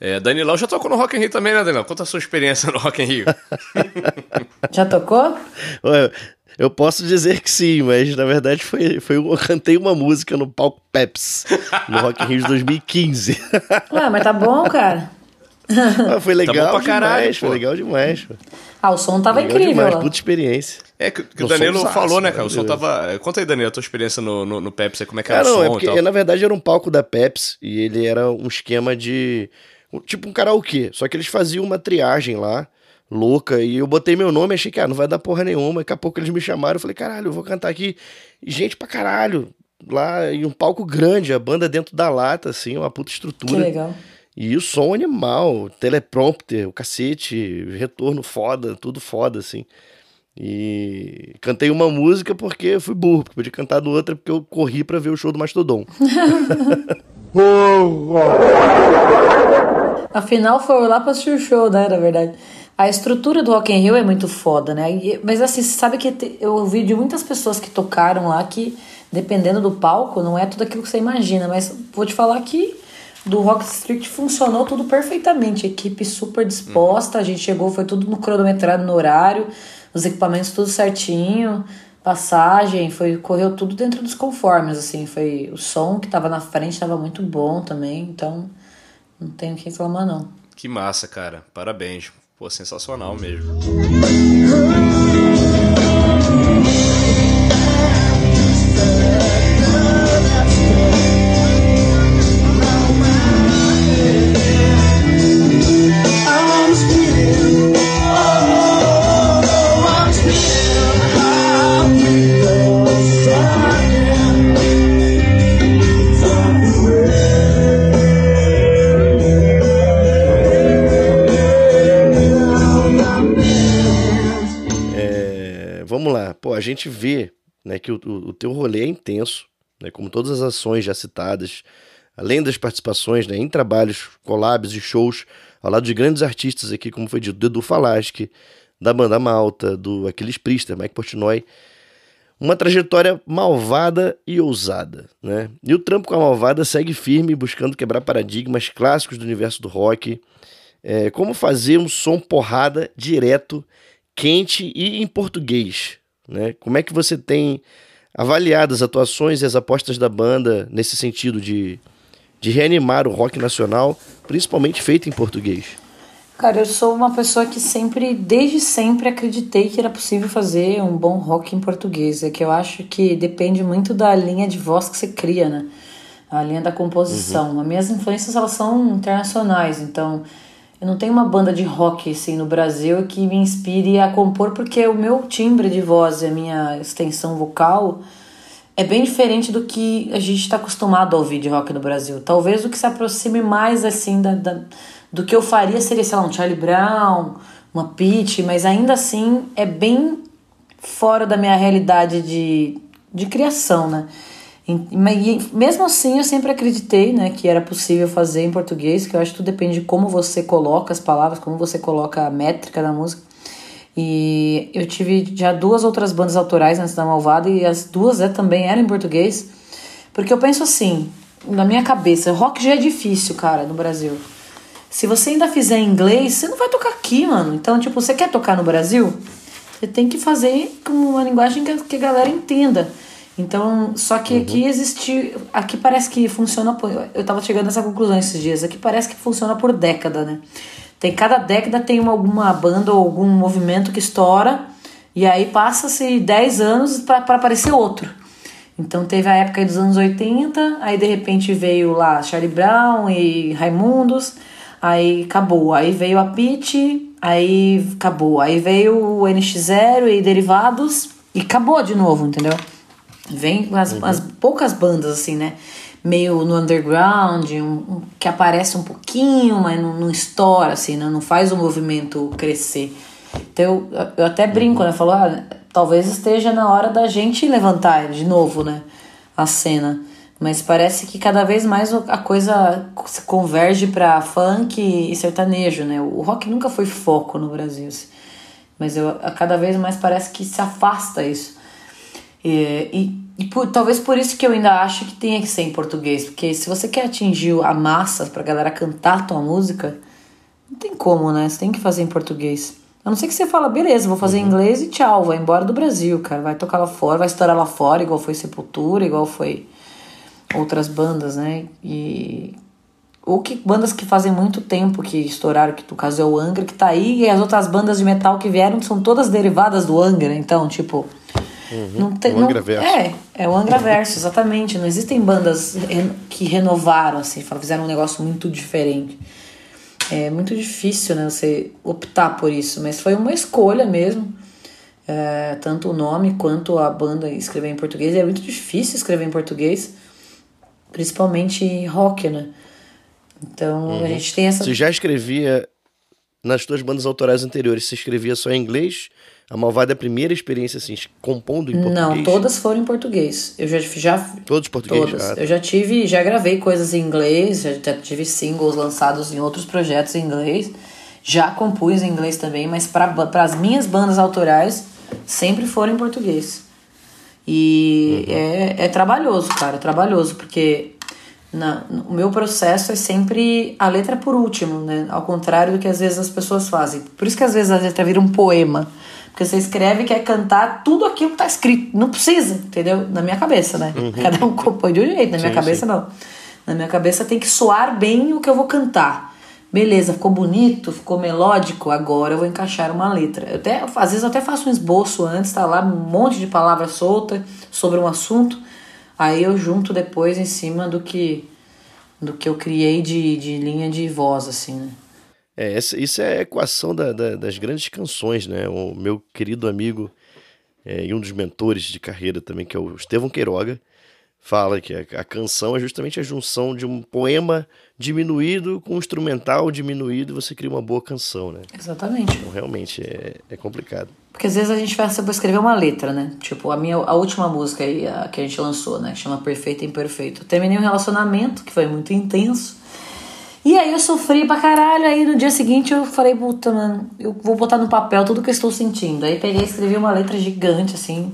É, Danilão já tocou no Rock in Rio também, né, Danilão? Conta a sua experiência no Rock in Rio. [LAUGHS] Já tocou? Ué, Eu posso dizer que sim, mas na verdade foi, foi eu cantei uma música no palco Peps, no Rock in Rio de 2015. [LAUGHS] Ué, mas tá bom, cara. [LAUGHS] Ah, foi legal Tá bom pra demais, caralho, foi pô. legal demais. pô. Ah, o som tava legal incrível demais, puta experiência. É, que, que o Danilo falou, né, cara? O som tava. Conta aí, Danilo, a tua experiência no, no, no Pepsi, como é que Ah, era não, o é som porque e tal. na verdade era um palco da Pepsi e ele era um esquema de. Tipo um karaokê. Só que eles faziam uma triagem lá, louca, e eu botei meu nome, achei que ah, não vai dar porra nenhuma. Daqui a pouco eles me chamaram, eu falei, caralho, eu vou cantar aqui. E gente pra caralho. Lá em um palco grande, a banda dentro da lata, assim, uma puta Que estrutura. legal. E o som animal, teleprompter, o cacete, retorno foda, tudo foda, assim. E cantei uma música porque fui burro, porque podia cantar do outra porque eu corri pra ver o show do Mastodon. [LAUGHS] [LAUGHS] Afinal, foi lá pra assistir o show, né, na verdade. A estrutura do Rock in Rio é muito foda, né? E- Mas assim, você sabe que eu ouvi de muitas pessoas que tocaram lá que, dependendo do palco, não é tudo aquilo que você imagina. Mas vou te falar que do Rock Street funcionou tudo perfeitamente. Equipe super disposta, a gente chegou, foi tudo no cronometrado no horário, os equipamentos tudo certinho, passagem, foi correu tudo dentro dos conformes, assim. Foi o som que tava na frente tava muito bom também, então não tenho o que reclamar não. Que massa, cara. Parabéns. Pô, sensacional mesmo. Gente vê né, que o, o- teu rolê é intenso, né, como todas as ações já citadas além das participações né, em trabalhos, collabs e shows, ao lado de grandes artistas aqui, como foi dito, do Edu Falaschi, da Banda Malta, do Aquiles Priester, Mike Portnoy, uma trajetória malvada e ousada, né? E o trampo com a malvada segue firme, buscando quebrar paradigmas clássicos do universo do rock, é, como fazer um som porrada direto, quente e em português, né? Como é que você tem avaliado as atuações e as apostas da banda nesse sentido de, de reanimar o rock nacional, principalmente feito em português? Cara, eu sou uma pessoa que sempre, desde sempre, acreditei que era possível fazer um bom rock em português. É que eu acho que depende muito da linha de voz que você cria, né? A linha da composição. Uhum. As minhas influências, elas são internacionais, então eu não tenho uma banda de rock assim no Brasil que me inspire a compor, porque o meu timbre de voz e a minha extensão vocal é bem diferente do que a gente está acostumado a ouvir de rock no Brasil. Talvez o que se aproxime mais assim da, da do que eu faria seria, sei lá, um Charlie Brown, uma Peach, mas ainda assim é bem fora da minha realidade de, de criação, né? Mesmo assim, eu sempre acreditei né, que era possível fazer em português, que eu acho que tudo depende de como você coloca as palavras, como você coloca a métrica da música. E eu tive já duas outras bandas autorais antes da Malvada, e as duas é, também eram em português, porque eu penso assim, na minha cabeça, rock já é difícil, cara, no Brasil. Se você ainda fizer em inglês, você não vai tocar aqui, mano. Então, tipo, você quer tocar no Brasil? Você tem que fazer com uma linguagem que a galera entenda. Então, só que uhum. aqui existe. Aqui parece que funciona por. Eu tava chegando nessa conclusão esses dias. Aqui parece que funciona por década, né? Tem cada década tem uma, alguma banda ou algum movimento que estoura. E aí passa-se 10 anos para aparecer outro. Então teve a época dos anos 80, aí de repente veio lá Charlie Brown e Raimundos. Aí acabou. Aí veio a Pit, aí acabou. Aí veio o NX0 e derivados e acabou de novo, entendeu? Vem as, uhum. as poucas bandas assim, né? Meio no underground, um, um, que aparece um pouquinho, mas não, não estoura, assim, né? não faz o movimento crescer. Então eu, eu até brinco, né? Falo, ah, talvez esteja na hora da gente levantar de novo, né? A cena. Mas parece que cada vez mais a coisa se converge para funk e sertanejo, né? O rock nunca foi foco no Brasil, assim. mas eu, a cada vez mais parece que se afasta isso. E, e, e por, talvez por isso que eu ainda acho que tenha que ser em português, porque se você quer atingir a massa pra galera cantar a tua música, não tem como, né? Você tem que fazer em português. A não ser que você fala, beleza, vou fazer em uhum. inglês e tchau, vai embora do Brasil, cara. Vai tocar lá fora, vai estourar lá fora, igual foi Sepultura, igual foi outras bandas, né? E ou que bandas que fazem muito tempo que estouraram, que no caso é o Angra, que tá aí, e as outras bandas de metal que vieram são todas derivadas do Angra, então, tipo. Uhum, não tem, o Angra Verso. É, é o Angra Verso, exatamente. Não existem bandas que renovaram, assim, fizeram um negócio muito diferente. É muito difícil, né, você optar por isso, mas foi uma escolha mesmo. É, tanto o nome quanto a banda escrever em português. É muito difícil escrever em português principalmente rock, né? Então uhum. a gente tem essa. Você já escrevia nas suas bandas autorais anteriores, você escrevia só em inglês? A Malvada é a primeira experiência assim, compondo em português? Não, todas foram em português. Eu já já Todos português. Todas. Ah, tá. Eu já tive, já gravei coisas em inglês, já tive singles lançados em outros projetos em inglês. Já compus em inglês também, mas para as minhas bandas autorais sempre foram em português. E uhum. é, é trabalhoso, cara, é trabalhoso, porque na, o meu processo é sempre a letra por último, né? Ao contrário do que às vezes as pessoas fazem. Por isso que às vezes a letra vira um poema. Porque você escreve e quer cantar tudo aquilo que tá escrito. Não precisa, entendeu? Na minha cabeça, né? Uhum. Cada um compõe de um jeito, na minha sim, cabeça sim. não. Na minha cabeça tem que soar bem o que eu vou cantar. Beleza, ficou bonito, ficou melódico, agora eu vou encaixar uma letra. Eu até, às vezes eu até faço um esboço antes, tá lá um monte de palavra solta sobre um assunto, aí eu junto depois em cima do que do que eu criei de, de linha de voz, assim, né? É, essa, isso é a equação da, da, das grandes canções, né? O meu querido amigo é, e um dos mentores de carreira também, que é o Estevão Queiroga, fala que a, a canção é justamente a junção de um poema diminuído com um instrumental diminuído, você cria uma boa canção, né? Exatamente. Então, realmente é, é complicado. Porque às vezes a gente vai escrever uma letra, né? Tipo, a minha a última música aí, a, que a gente lançou, né? Que chama Perfeito e Imperfeito. Eu terminei um relacionamento que foi muito intenso. E aí eu sofri pra caralho. Aí no dia seguinte eu falei, puta, mano, eu vou botar no papel tudo que eu estou sentindo. Aí peguei e escrevi uma letra gigante, assim.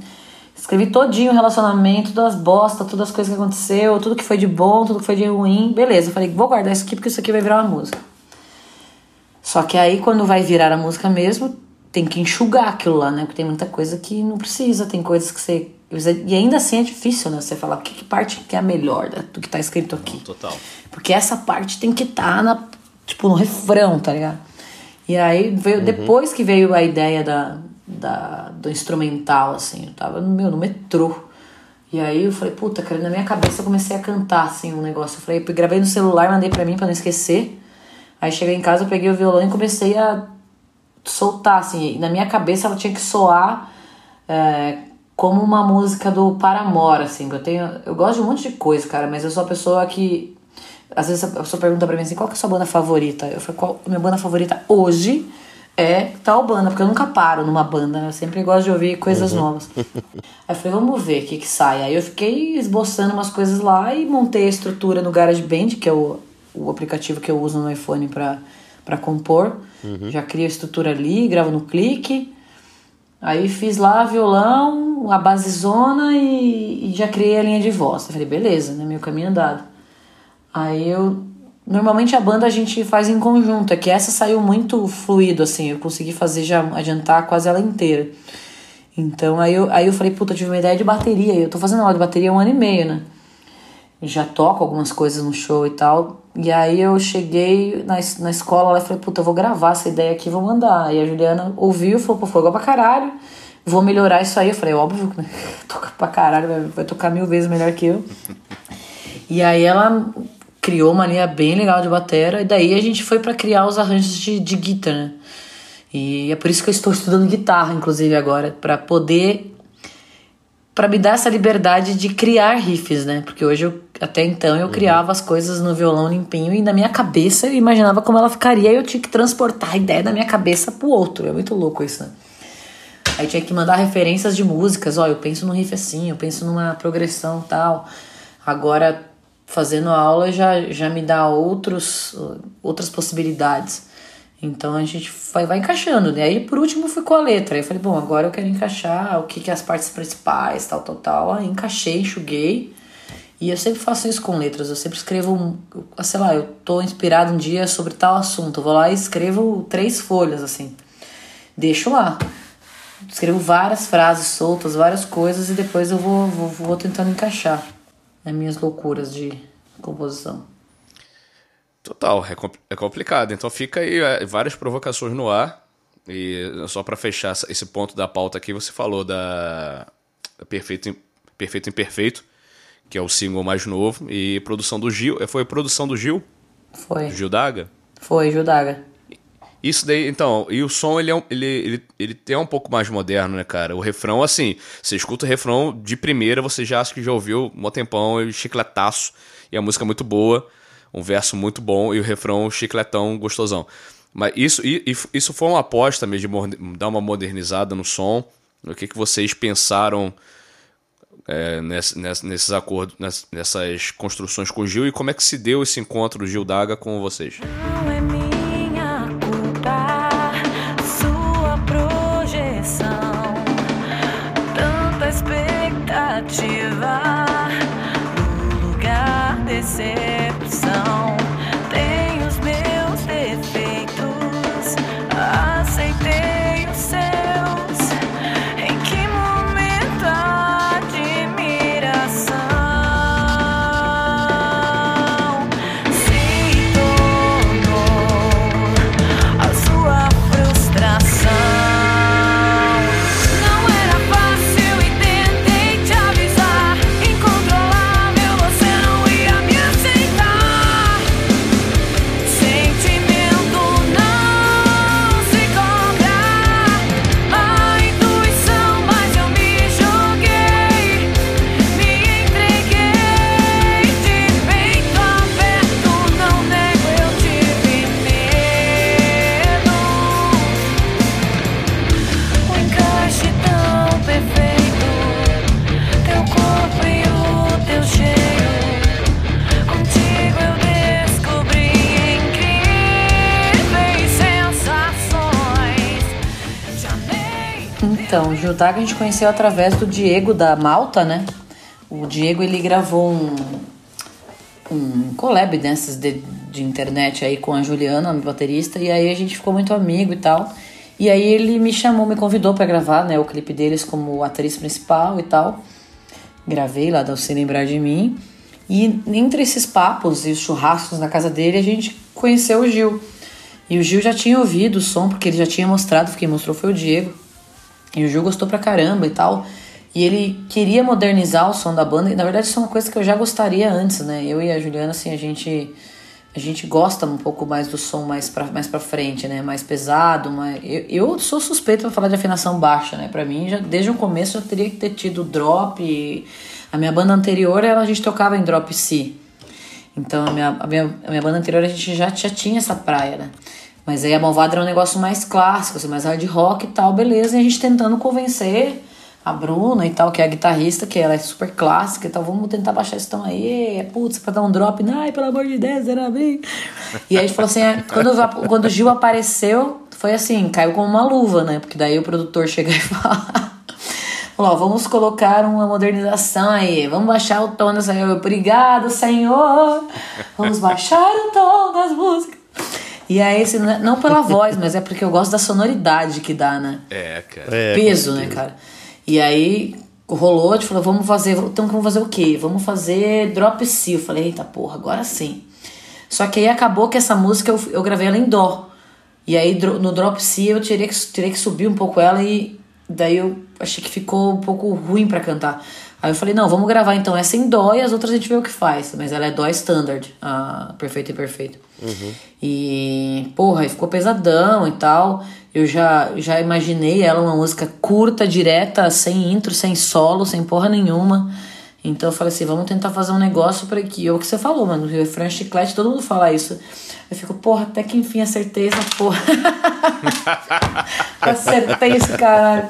Escrevi todinho o relacionamento, todas as bostas, todas as coisas que aconteceu, tudo que foi de bom, tudo que foi de ruim. Beleza, eu falei, vou guardar isso aqui porque isso aqui vai virar uma música. Só que aí quando vai virar a música mesmo, tem que enxugar aquilo lá, né? Porque tem muita coisa que não precisa, tem coisas que você. E ainda assim é difícil, né? Você falar que, que parte que é a melhor do que tá escrito aqui. Total. Porque essa parte tem que estar tá na, tipo, no refrão, tá ligado? E aí veio, depois que veio a ideia da, da, do instrumental, assim, eu tava no meu, no metrô. E aí eu falei, puta, cara, na minha cabeça eu comecei a cantar, assim, um negócio. Eu falei, eu gravei no celular, mandei pra mim pra não esquecer. Aí cheguei em casa, eu peguei o violão e comecei a soltar, assim. Na minha cabeça ela tinha que soar é, como uma música do Paramore, assim. Eu, tenho, eu gosto de um monte de coisa, cara, mas eu sou a pessoa que... Às vezes a pessoa pergunta pra mim assim, qual que é a sua banda favorita? Eu falei, qual minha banda favorita hoje é tal banda, porque eu nunca paro numa banda, eu sempre gosto de ouvir coisas Uhum. novas. Aí eu falei, vamos ver o que que sai. Aí eu fiquei esboçando umas coisas lá e montei a estrutura no GarageBand, que é o, o aplicativo que eu uso no iPhone pra, pra compor. Uhum. Já crio a estrutura ali, gravo no clique. Aí fiz lá violão, a basezona e, e já criei a linha de voz. Eu falei, beleza, né? Meu caminho andado. Aí eu. Normalmente a banda a gente faz em conjunto, é que essa saiu muito fluido, assim, eu consegui fazer já adiantar quase ela inteira. Então aí eu, aí eu falei, puta, eu tive uma ideia de bateria. Eu tô fazendo aula de bateria há um ano e meio, né? Já toco algumas coisas no show e tal. E aí eu cheguei na, na escola lá e falei, puta, eu vou gravar essa ideia aqui e vou mandar. E a Juliana ouviu, falou, pô, foi igual pra caralho. Vou melhorar isso aí. Eu falei, óbvio, né? [LAUGHS] Toca pra caralho, vai, tocar mil vezes melhor que eu. [LAUGHS] E aí ela criou uma linha bem legal de batera. E daí a gente foi pra criar os arranjos de, de guitarra, né? E é por isso que eu estou estudando guitarra, inclusive, agora, pra poder para me dar essa liberdade de criar riffs, né? Porque hoje eu, até então eu criava as coisas no violão limpinho e na minha cabeça eu imaginava como ela ficaria e eu tinha que transportar a ideia da minha cabeça pro outro. É muito louco isso, né? Aí tinha que mandar referências de músicas, ó, eu penso num riff assim, eu penso numa progressão tal. Agora fazendo aula já já me dá outros outras possibilidades. Então a gente vai, vai encaixando, né? Aí por último ficou a letra. Aí eu falei, bom, agora eu quero encaixar o que, que é as partes principais, tal, tal, tal. Aí encaixei, enxuguei. E eu sempre faço isso com letras. Eu sempre escrevo, sei lá, eu tô inspirado um dia sobre tal assunto. Eu vou lá e escrevo três folhas, assim. Deixo lá. Escrevo várias frases soltas, várias coisas e depois eu vou, vou, vou tentando encaixar nas minhas loucuras de composição. Total, é, é complicado. Então fica aí é, várias provocações no ar. E só pra fechar esse ponto da pauta aqui, você falou da, Perfeito, Perfeito Imperfeito, que é o single mais novo, e produção do Gil. Foi a produção do Gil? Foi. Gil Daga? Foi, Judaga. Isso daí, então, e o som ele, é um- ele, ele, ele tem um pouco mais moderno, né, cara? O refrão, assim, você escuta o refrão de primeira, você já acha que já ouviu um tempão, e chicletaço, e a música é muito boa, um verso muito bom, e o refrão chicletão gostosão. Mas isso, isso foi uma aposta mesmo de dar uma modernizada no som. O que, que vocês pensaram é, ness- ness- nesses acordos, ness- nessas construções com o Gil, e como é que se deu esse encontro do Gil Daga com vocês? Não é minha culpa, sua projeção. Tanta expectativa no lugar decepção. Gildaga a gente conheceu através do Diego da Malta, né? O Diego ele gravou um, um collab dessas de, de internet aí com a Juliana, a baterista, e aí a gente ficou muito amigo e tal. E aí ele me chamou, me convidou pra gravar, né, o clipe deles como atriz principal e tal. Gravei lá, dá se lembrar de mim. E entre esses papos e os churrascos na casa dele, a gente conheceu o Gil. E o Gil já tinha ouvido o som, porque ele já tinha mostrado, quem mostrou foi o Diego. E o Gil gostou pra caramba e tal. E ele queria modernizar o som da banda, e na verdade isso é uma coisa que eu já gostaria antes, né? Eu e a Juliana, assim, a gente a gente gosta um pouco mais do som mais pra, mais pra frente, né? Mais pesado, mais... Eu, eu sou suspeito pra falar de afinação baixa, né? Pra mim, já, desde o começo, já teria que ter tido drop. e A minha banda anterior, ela, a gente tocava em drop C. Então, a minha, a minha, a minha banda anterior, a gente já, já tinha essa praia, né? Mas aí a Malvada era um negócio mais clássico, assim, mais hard rock e tal, beleza. E a gente tentando convencer a Bruna e tal, que é a guitarrista, que ela é super clássica e tal, vamos tentar baixar esse tom aí, putz, pra dar um drop, ai, pelo amor de Deus, era bem. E aí a gente falou assim, é, quando, quando o Gil apareceu, foi assim, caiu como uma luva, né? Porque daí o produtor chega e [LAUGHS] fala. Ó, vamos colocar uma modernização aí, vamos baixar o tom dessa. Obrigado, Senhor! Vamos baixar o tom das músicas. E aí, assim, não é- não pela voz, mas é porque eu gosto da sonoridade que dá, né? É, cara. É, peso, né, cara? E aí rolou, a gente falou, vamos fazer, então vamos fazer o quê? Vamos fazer Drop C. Eu falei, eita porra, agora sim. Só que aí acabou que essa música eu, eu gravei ela em dó. E aí no Drop C eu teria que, teria que subir um pouco ela e daí eu achei que ficou um pouco ruim pra cantar. Aí eu falei, não, vamos gravar então essa em dó e as outras a gente vê o que faz. Mas ela é dó standard, a perfeito e perfeito. E, porra, aí ficou pesadão e tal. Eu já, já imaginei ela uma música curta, direta, sem intro, sem solo, sem porra nenhuma. Então eu falei assim, vamos tentar fazer um negócio pra que. É o que você falou, mano. O refrão chiclete, todo mundo fala isso. Eu fico, porra, até que enfim acertei essa porra. [LAUGHS] acertei esse caralho.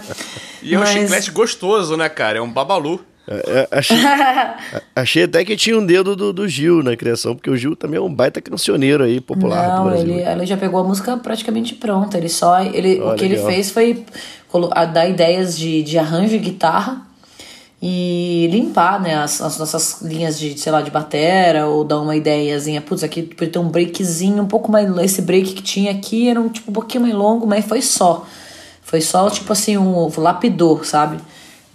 E é um Mas- chiclete gostoso, né, cara? É um babalu. É, é, achei, [LAUGHS] achei até que tinha um dedo do, do Gil na criação, porque o Gil também é um baita cancioneiro aí, popular do Não, Brasil. ele, ele já pegou a música praticamente pronta. Ele só. Ele, Ó, o que ele fez foi dar ideias de, de arranjo e guitarra e limpar, né, as, as nossas linhas de, sei lá, de batera, ou dar uma ideiazinha. Putz, aqui podia ter um breakzinho um pouco mais. Esse break que tinha aqui era um tipo um pouquinho mais longo, mas foi só. Foi só, tipo assim, um lapidor, sabe?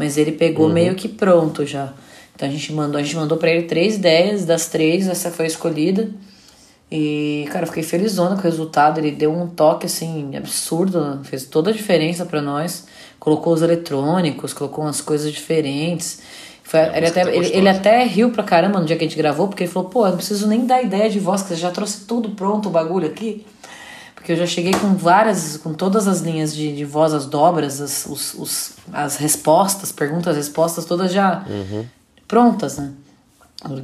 Mas ele pegou meio que pronto já. Então a gente mandou, a gente mandou pra ele três ideias, das três, essa foi a escolhida. E, cara, eu fiquei felizona com o resultado. Ele deu um toque, assim, absurdo. Fez toda a diferença pra nós. Colocou os eletrônicos, colocou umas coisas diferentes. Foi, ele, até, ele, ele até riu pra caramba no dia que a gente gravou, porque ele falou, pô, eu não preciso nem dar ideia de voz, que você já trouxe tudo pronto o bagulho aqui. Porque eu já cheguei com várias, com todas as linhas de, de voz, as dobras, as, os, os, as respostas, perguntas, respostas, todas já prontas, né?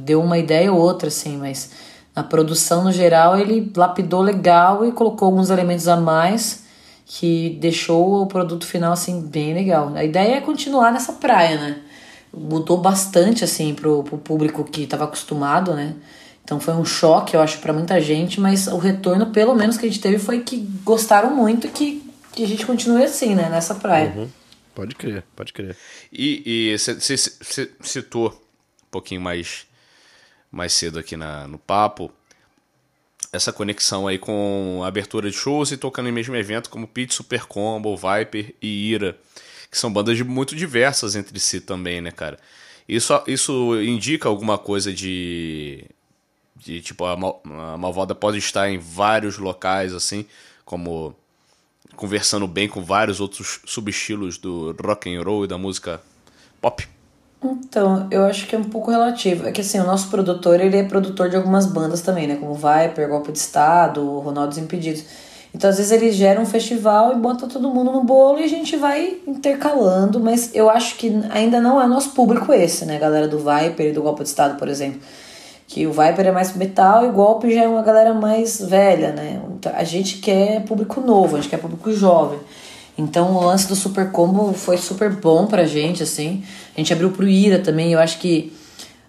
Deu uma ideia ou outra, assim, mas na produção no geral ele lapidou legal e colocou alguns elementos a mais que deixou o produto final, assim, bem legal. A ideia é continuar nessa praia, né? Mudou bastante, assim, pro, pro público que estava acostumado, né? Então foi um choque, eu acho, pra muita gente, mas o retorno, pelo menos, que a gente teve foi que gostaram muito e que, que a gente continue assim, né? Nessa praia. Uhum. Pode crer, pode crer. E você citou um pouquinho mais, mais cedo aqui na, no papo essa conexão aí com a abertura de shows e tocando em mesmo evento como Pete Super Combo, Viper e Ira, que são bandas de- muito diversas entre si também, né, cara? Isso, isso indica alguma coisa de. De tipo, a, Mal- a Malvada pode estar em vários locais, assim, como conversando bem com vários outros subestilos do rock and roll e da música pop. Então, eu acho que é um pouco relativo. É que assim, o nosso produtor, ele é produtor de algumas bandas também, né? Como Viper, Golpe de Estado, Ronaldo Impedidos. Então, às vezes ele gera um festival e bota todo mundo no bolo e a gente vai intercalando, mas eu acho que ainda não é nosso público esse, né? Galera do Viper e do Golpe de Estado, por exemplo. Que o Viper é mais metal e o Golpe já é uma galera mais velha, né? Então, A gente quer público novo, a gente quer público jovem. Então o lance do Super Combo foi super bom pra gente, assim. A gente abriu pro Ira também, eu acho que,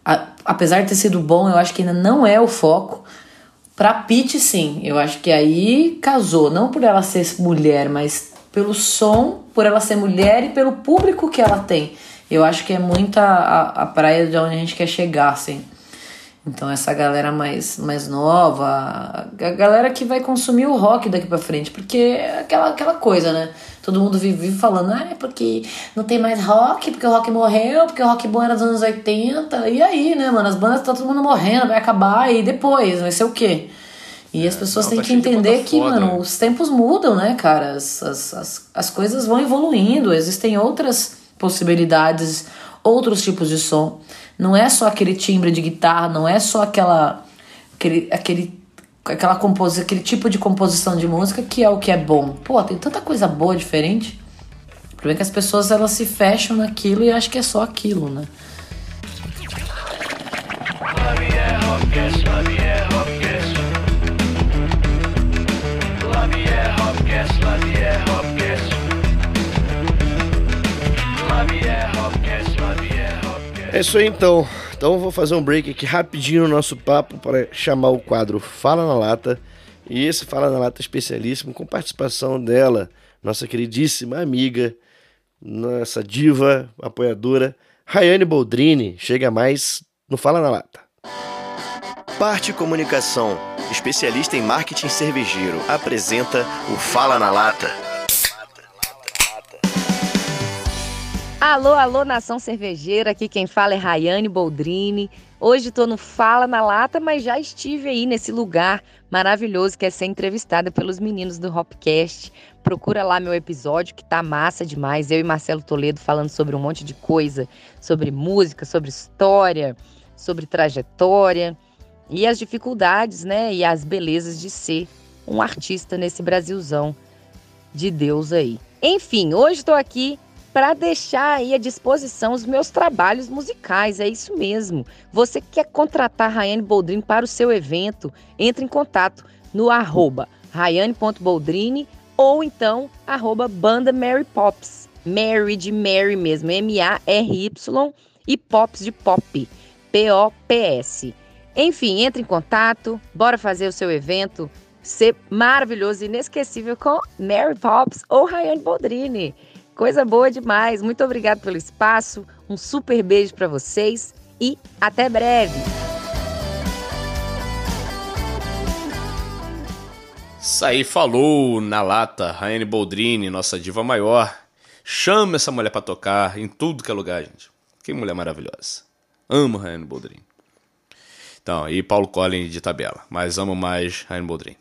a- apesar de ter sido bom, eu acho que ainda não é o foco. Pra Pete, sim, eu acho que aí casou. Não por ela ser mulher, mas pelo som, por ela ser mulher e pelo público que ela tem. Eu acho que é muito a, a, a praia de onde a gente quer chegar, assim. Então essa galera mais, mais nova, a galera que vai consumir o rock daqui pra frente, porque é aquela, aquela coisa, né? Todo mundo vive, vive falando, ah, é porque não tem mais rock, porque o rock morreu, porque o rock bom era dos anos 80. E aí, né, mano? As bandas tá todo mundo morrendo, vai acabar, e depois, vai ser o quê? E as pessoas não, têm que entender banda que, foda, mano, né? os tempos mudam, né, cara? As, as, as, as coisas vão evoluindo, existem outras possibilidades, outros tipos de som. Não é só aquele timbre de guitarra, não é só aquela aquele, aquele aquela composição, aquele tipo de composição de música que é o que é bom. Pô, tem tanta coisa boa diferente. O problema é que as pessoas elas se fecham naquilo e acham que é só aquilo, né? É isso aí então. Então vou fazer um break aqui rapidinho no nosso papo para chamar o quadro Fala na Lata. E esse Fala na Lata especialíssimo com participação dela, nossa queridíssima amiga, nossa diva, apoiadora, Rayane Boldrini. Chega mais no Fala na Lata. Parte Comunicação, especialista em marketing cervejeiro, apresenta o Fala na Lata. Alô, alô, nação cervejeira. Aqui quem fala é Rayane Boldrini. Hoje tô no Fala na Lata, mas já estive aí nesse lugar maravilhoso que é ser entrevistada pelos meninos do Hopcast. Procura lá meu episódio que tá massa demais. Eu e Marcelo Toledo falando sobre um monte de coisa, sobre música, sobre história, sobre trajetória e as dificuldades, né, e as belezas de ser um artista nesse Brasilzão de Deus aí. Enfim, hoje estou aqui para deixar aí à disposição os meus trabalhos musicais, é isso mesmo. Você quer contratar Rayane Boldrini para o seu evento, entre em contato no arroba rayane.boldrini ou então arroba banda Mary Pops. Mary de Mary mesmo, M-A-R-Y e Pops de Pop, P-O-P-S. Enfim, entre em contato, bora fazer o seu evento ser maravilhoso e inesquecível com Mary Pops ou Rayane Boldrini. Coisa boa demais. Muito obrigado pelo espaço. Um super beijo para vocês e até breve. Isso aí, falou na lata, Rayane Boldrini, nossa diva maior. Chama essa mulher pra tocar em tudo que é lugar, gente. Que mulher maravilhosa. Amo Rayane Boldrini. Então, e Paulo Collin de tabela, mas amo mais Rayane Boldrini.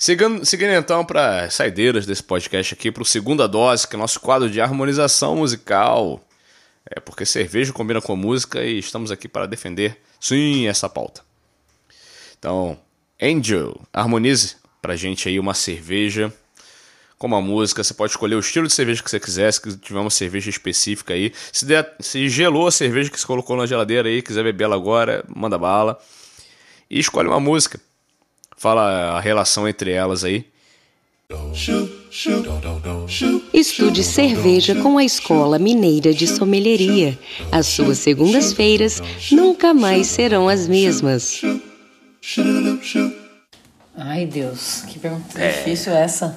Seguindo, seguindo então para saideiras desse podcast aqui, para o Segunda Dose, que é nosso quadro de harmonização musical. É porque cerveja combina com música e estamos aqui para defender, sim, essa pauta. Então, Angel, harmonize pra gente aí uma cerveja com uma música. Você pode escolher o estilo de cerveja que você quiser, se tiver uma cerveja específica aí. Se, der, se gelou a cerveja que você colocou na geladeira aí, quiser beber ela agora, manda bala. E escolhe uma música. Fala a relação entre elas aí. Estude cerveja com a Escola Mineira de Sommelieria. As suas segundas-feiras nunca mais serão as mesmas. Ai, Deus, que pergunta É. difícil essa.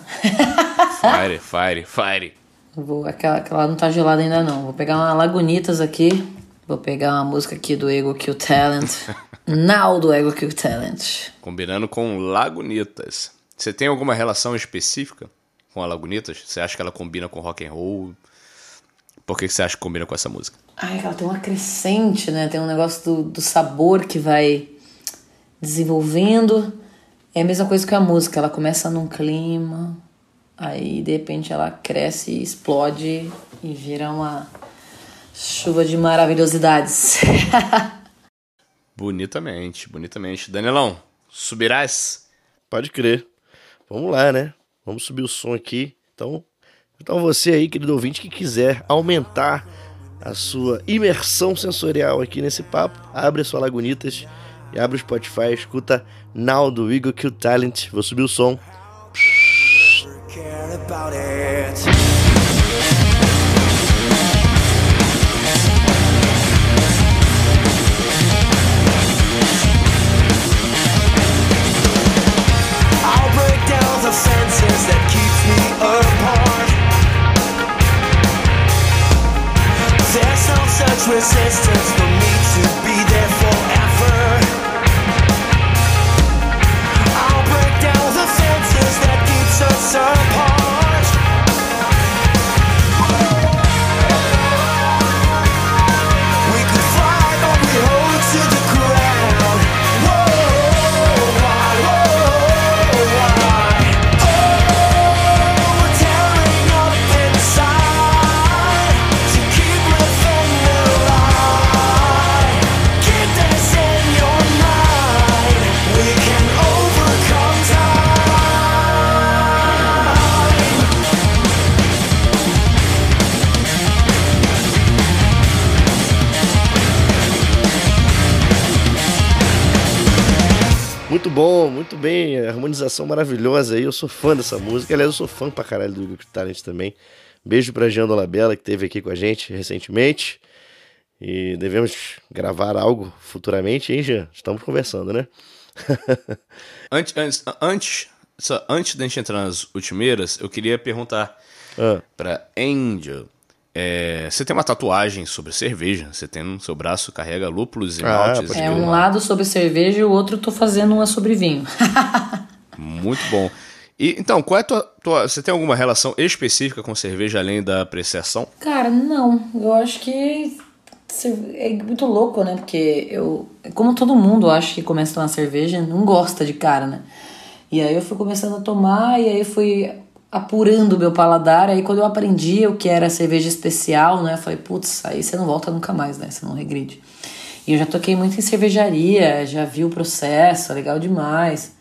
Fire, fire, fire. Vou, aquela, aquela não tá gelada ainda não. Vou pegar uma Lagunitas aqui. Vou pegar uma música aqui do Ego Kill Talent. [LAUGHS] Now do Ego Kill Talent. Combinando com Lagunitas. Você tem alguma relação específica com a Lagunitas? Você acha que ela combina com rock and roll? Por que você acha que combina com essa música? Ai, ela tem uma crescente, né? Tem um negócio do, do sabor que vai desenvolvendo. É a mesma coisa que a música. Ela começa num clima, aí de repente ela cresce e explode e vira uma chuva de maravilhosidades. [LAUGHS] Bonitamente, bonitamente. Danilão, subirás? Pode crer. Vamos lá, né? Vamos subir o som aqui. Então, então você aí, querido ouvinte, que quiser aumentar a sua imersão sensorial aqui nesse papo, abre a sua Lagunitas e abre o Spotify, escuta Now do Eagle Kill Talent. Vou subir o som. Harmonização maravilhosa aí. Eu sou fã dessa música. Aliás, eu sou fã pra caralho do Igor Talent também. Beijo pra Jean Dolabella, que esteve aqui com a gente recentemente. E devemos gravar algo futuramente, hein, Jean? Estamos conversando, né? [LAUGHS] Antes, antes, antes, só antes da gente entrar nas ultimeiras, eu queria perguntar Ah. pra Angel. é, você tem uma tatuagem sobre cerveja, você tem no seu braço, carrega lúpulos e Ah, maltes. É um lado sobre cerveja e o outro eu tô fazendo uma sobre vinho. [LAUGHS] Muito bom. E, então, qual é a tua, tua- Você tem alguma relação específica com cerveja além da apreciação? Cara, não. Eu acho que é muito louco, né? Porque eu, como todo mundo acho que começa a tomar cerveja, não gosta de cara, né? E aí eu fui começando a tomar e aí fui apurando o meu paladar. Aí quando eu aprendi o que era cerveja especial, né? Eu falei, putz, aí você não volta nunca mais, né? Você não regride. E eu já toquei muito em cervejaria, já vi o processo, é legal demais.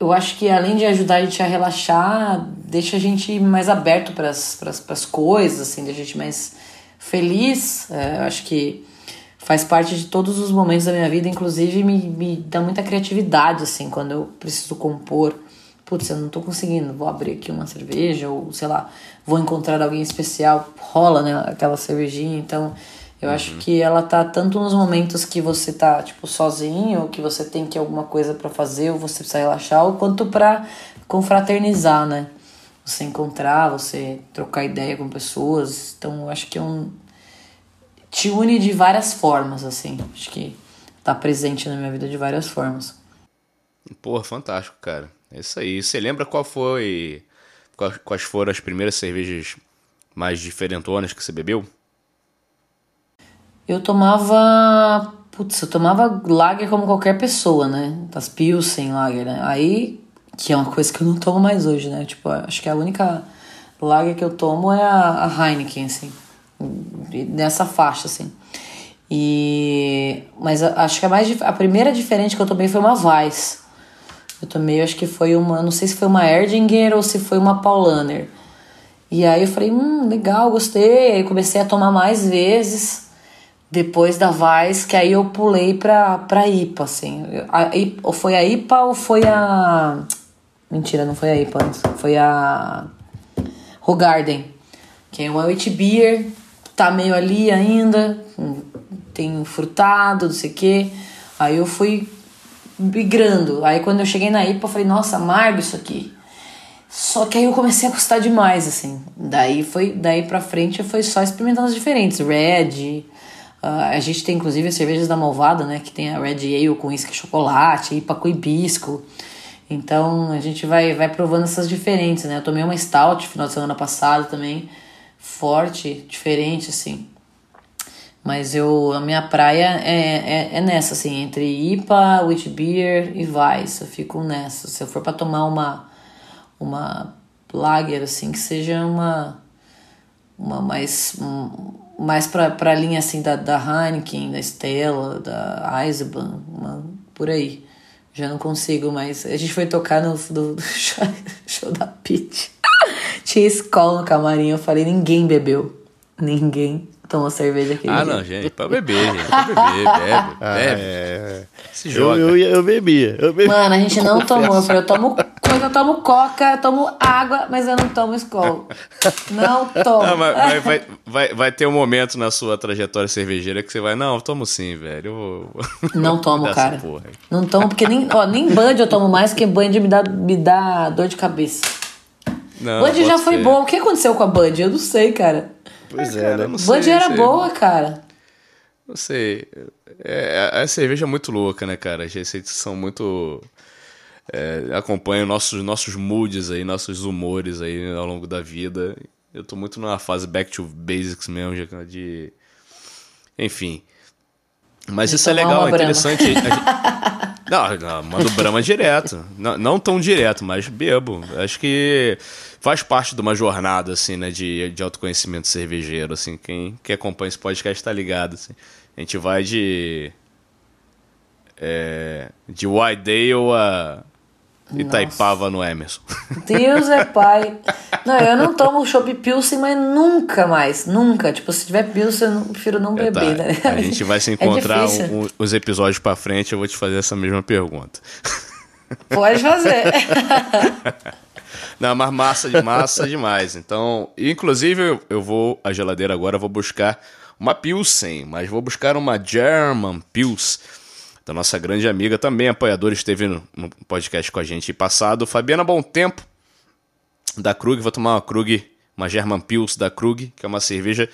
Eu acho que além de ajudar a gente a relaxar, deixa a gente mais aberto para as coisas, assim, deixa a gente mais feliz. É, eu acho que faz parte de todos os momentos da minha vida, inclusive me, me dá muita criatividade, assim, quando eu preciso compor. Putz, eu não tô conseguindo, vou abrir aqui uma cerveja, ou sei lá, vou encontrar alguém especial, rola, né, aquela cervejinha, então. Eu acho que ela tá tanto nos momentos que você tá, tipo, sozinho, ou que você tem que alguma coisa pra fazer, ou você precisa relaxar, ou quanto pra confraternizar, né? Você encontrar, você trocar ideia com pessoas. Então, eu acho que é um. Te une de várias formas, assim. Acho que tá presente na minha vida de várias formas. Porra, fantástico, cara. É isso aí. Você lembra qual foi. Quais, quais foram as primeiras cervejas mais diferentonas que você bebeu? Eu tomava. Putz, eu tomava lager como qualquer pessoa, né? Das Pilsen lager, né? Aí, que é uma coisa que eu não tomo mais hoje, né? Tipo, acho que a única lager que eu tomo é a, a Heineken, assim. Nessa faixa, assim. E. Mas acho que a, mais, a primeira diferente que eu tomei foi uma Weiss. Eu tomei, acho que foi uma. Não sei se foi uma Erdinger ou se foi uma Paulaner. E aí eu falei, hum, legal, gostei. Aí comecei a tomar mais vezes depois da Vice, que aí eu pulei pra, pra IPA, assim. A, ou foi a IPA ou foi a. Mentira, não foi a IPA antes. Foi a. Rogarden, que é uma wheat beer, tá meio ali ainda, tem frutado, não sei o quê. Aí eu fui migrando. Aí quando eu cheguei na IPA, eu falei, nossa, amargo isso aqui. Só que aí eu comecei a gostar demais, assim. Daí foi, daí pra frente foi só experimentando as diferentes. Red. Ah, a gente tem inclusive as cervejas da Malvada, né? Que tem a Red Ale com uísque chocolate, IPA com hibisco. Então a gente vai, vai provando essas diferentes, né? Eu tomei uma stout no final de semana passado também. Forte, diferente, assim. Mas eu, a minha praia é, é, é nessa, assim, entre IPA, wheat beer e Weiss. Eu fico nessa. Se eu for pra tomar uma, uma lager, assim, que seja uma, uma mais, um, mais pra, pra linha, assim, da, da Heineken, da Stella, da Eisenbahn, uma, por aí. Já não consigo mais. A gente foi tocar no, no, no [LAUGHS] show, show da Pete. Tinha escola no camarim, eu falei, ninguém bebeu. Ninguém tomou cerveja aquele Ah, dia. não, gente. Pra beber, gente. Pra beber, bebe. [LAUGHS] Ah, bebe. é. Se Eu, joga. eu, eu bebia. Eu bebia. Mano, a gente não [LAUGHS] tomou. Eu falei, eu tomo coisa, eu tomo coca, eu tomo água, mas eu não tomo Skol. Não tomo. Mas vai, vai, vai, vai ter um momento na sua trajetória cervejeira que você vai, não, eu tomo sim, velho. Eu Não tomo, cara. Não tomo, porque nem, ó, nem Band eu tomo mais, porque Band me dá, me dá dor de cabeça. Não, Band já foi fé. boa. O que aconteceu com a Band? Eu não sei, cara. Pois é, cara, né? eu não Band sei, era sei. boa, cara. Não sei. É, a, a cerveja é muito louca, né, cara? As receitas são muito. É, acompanham nossos, nossos moods aí, nossos humores aí ao longo da vida. Eu tô muito numa fase back to basics mesmo, de. Enfim. Mas isso é legal, é interessante. Gente- [LAUGHS] Não, não, mando Brahma direto. Não, não tão direto, mas bebo. Acho que faz parte de uma jornada, assim, né, de, de autoconhecimento cervejeiro, assim. Quem, quem acompanha esse podcast tá ligado, assim. A gente vai de... É, de Wydale a Itaipava no Emerson. [LAUGHS] Deus é pai. Não, eu não tomo chopp Pilsen, mas nunca mais. Nunca. Tipo, se tiver Pilsen, eu não- prefiro não É, tá. beber, né? A gente vai se [LAUGHS] É encontrar difícil. um- um- os episódios pra frente, eu vou te fazer essa mesma pergunta. [LAUGHS] Pode fazer. Não, mas massa, massa demais. Então, inclusive, eu, eu vou à geladeira agora, vou buscar uma Pilsen, mas vou buscar uma German Pils, da nossa grande amiga, também apoiadora, esteve no, no podcast com a gente passado, Fabiana Bom Tempo, da Krug. Vou tomar uma Krug, uma German Pils da Krug, que é uma cerveja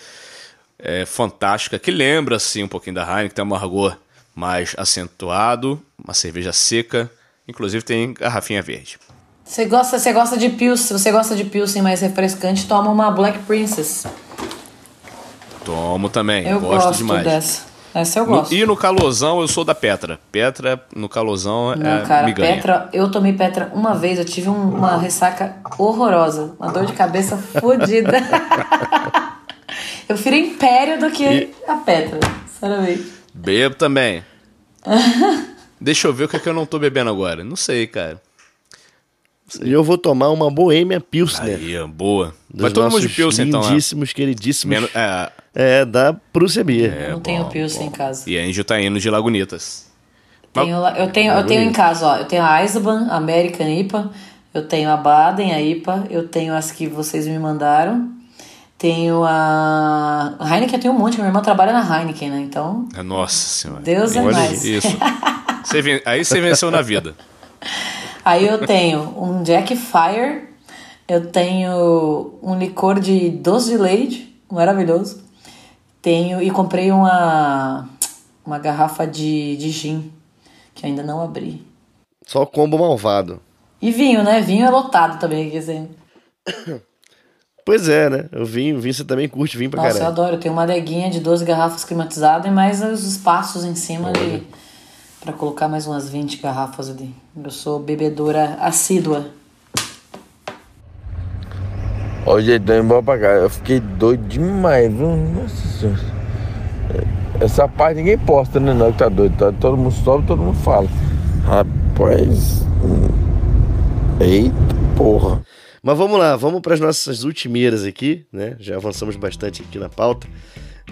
é, fantástica, que lembra, assim, um pouquinho da Heineken, tem um amargor mais acentuado, uma cerveja seca, inclusive tem garrafinha verde. Você gosta, você gosta de Pilsen, se você gosta de Pilsen mais refrescante, toma uma Black Princess. Tomo também, Eu gosto, gosto demais. dessa. Essa eu No- gosto. e no calosão eu sou da Petra. Petra no calosão Não, é cara, me ganha. Petra, eu tomei Petra uma vez, eu tive um- uma ressaca horrorosa, uma dor de cabeça fodida. [LAUGHS] eu prefiro Império do que E- a Petra, sinceramente. Bebo também. [LAUGHS] Deixa eu ver o que, é que eu não tô bebendo agora. Não sei, cara. E eu vou tomar uma Boêmia Pilsner. Aí, boa. Dos Vai todo mundo de Pilsen, então. né? lindíssimos, queridíssimos. Menos- é, É, da Prússia. É, não tenho Pilsen em casa. E a Angel tá indo de Lagunitas. Tenho eu tenho, eu tenho em casa, ó. Eu tenho a Eisenbahn, a American IPA. Eu tenho a Baden, a IPA. Eu tenho as que vocês me mandaram. Tenho a. a Heineken, eu tenho um monte. Minha irmã trabalha na Heineken, né? Então. Nossa senhora. Deus é mais. Isso. Você ven- Aí você venceu na vida. [LAUGHS] Aí eu tenho um Jack Fire. Eu tenho um licor de doce de leite. Maravilhoso. Tenho. E comprei uma. Uma garrafa de, de gin. Que ainda não abri. Só combo malvado. E vinho, né? Vinho é lotado também, quer dizer. [COUGHS] Pois é, né? Eu vim, vim, você também curte vinho pra Nossa, eu caralho. adoro. Eu tenho uma adeguinha de 12 garrafas climatizadas e mais os espaços em cima de. Pra colocar mais umas 20 garrafas ali. Eu sou bebedora assídua. Ó, gente, tô indo embora pra cá. Eu fiquei doido demais, viu? Nossa senhora. Essa parte ninguém posta, né? Não, que tá doido. Tá? Todo mundo sobe, todo mundo fala. Rapaz. hum, Eita porra. Mas vamos lá, vamos para as nossas ultimeiras aqui, né? Já avançamos bastante aqui na pauta.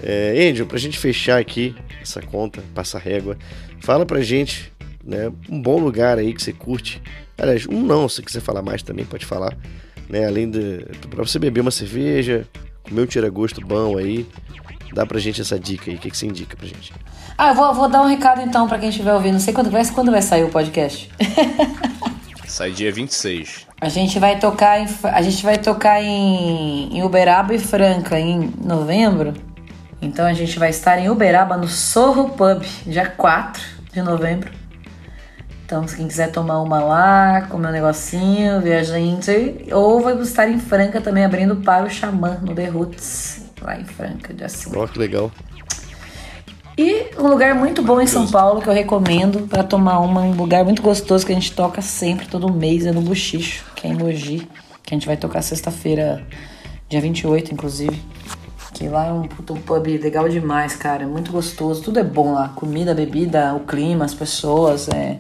É, Angel, pra gente fechar aqui essa conta, passar régua, fala pra gente, né? Um bom lugar aí que você curte. Aliás, um não, se quiser falar mais também, pode falar. Né? Além de. pra você beber uma cerveja, comer um tira-gosto bom aí. Dá pra gente essa dica aí. O que, que você indica pra gente? Ah, eu vou, vou dar um recado então pra quem estiver ouvindo. Não sei quando vai, quando vai sair o podcast. [LAUGHS] Sai dia 26. A gente vai tocar em, a gente vai tocar em, em Uberaba e Franca em novembro. Então a gente vai estar em Uberaba no Sorro Pub, dia 4 de novembro. Então, se quem quiser tomar uma lá, comer um negocinho, ver a gente. Ou vai estar em Franca também, abrindo para o Xamã, no The Roots, lá em Franca, dia 5. Ó, que legal. E um lugar muito bom em São Paulo que eu recomendo para tomar uma, um lugar muito gostoso que a gente toca sempre, todo mês, é no Buchicho, que é em Mogi, que a gente vai tocar sexta-feira, dia 28, inclusive. Que lá é um, um pub legal demais, cara, muito gostoso, tudo é bom lá, comida, bebida, o clima, as pessoas, é,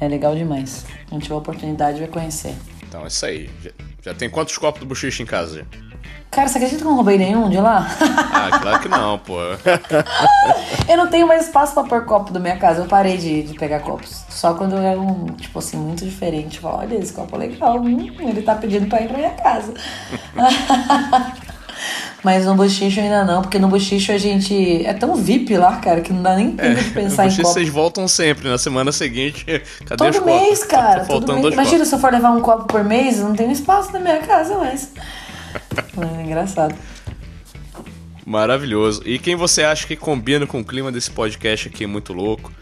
é legal demais. A gente tiver a oportunidade vai conhecer. Então é isso aí. Já, já tem quantos copos do bochiche em casa? Cara, você acredita que eu não roubei nenhum de lá? Ah, claro que não, pô. [LAUGHS] Eu não tenho mais espaço pra pôr copo da minha casa. Eu parei de, de pegar copos. Só quando é um, tipo assim, muito diferente. Falo, olha, esse copo é legal. Hum, ele tá pedindo pra ir pra minha casa. [LAUGHS] Mas no bochicho ainda não, porque no bochicho a gente. É tão VIP lá, cara, que não dá nem tempo de pensar no em copo. vocês voltam sempre. Na semana seguinte, [LAUGHS] cadê os Todo copos? mês, cara. Tá todo faltando mês. Imagina copos. se eu for levar um copo por mês, não tenho espaço na minha casa mais. É engraçado. Maravilhoso. E quem você acha que combina com o clima desse podcast aqui muito louco?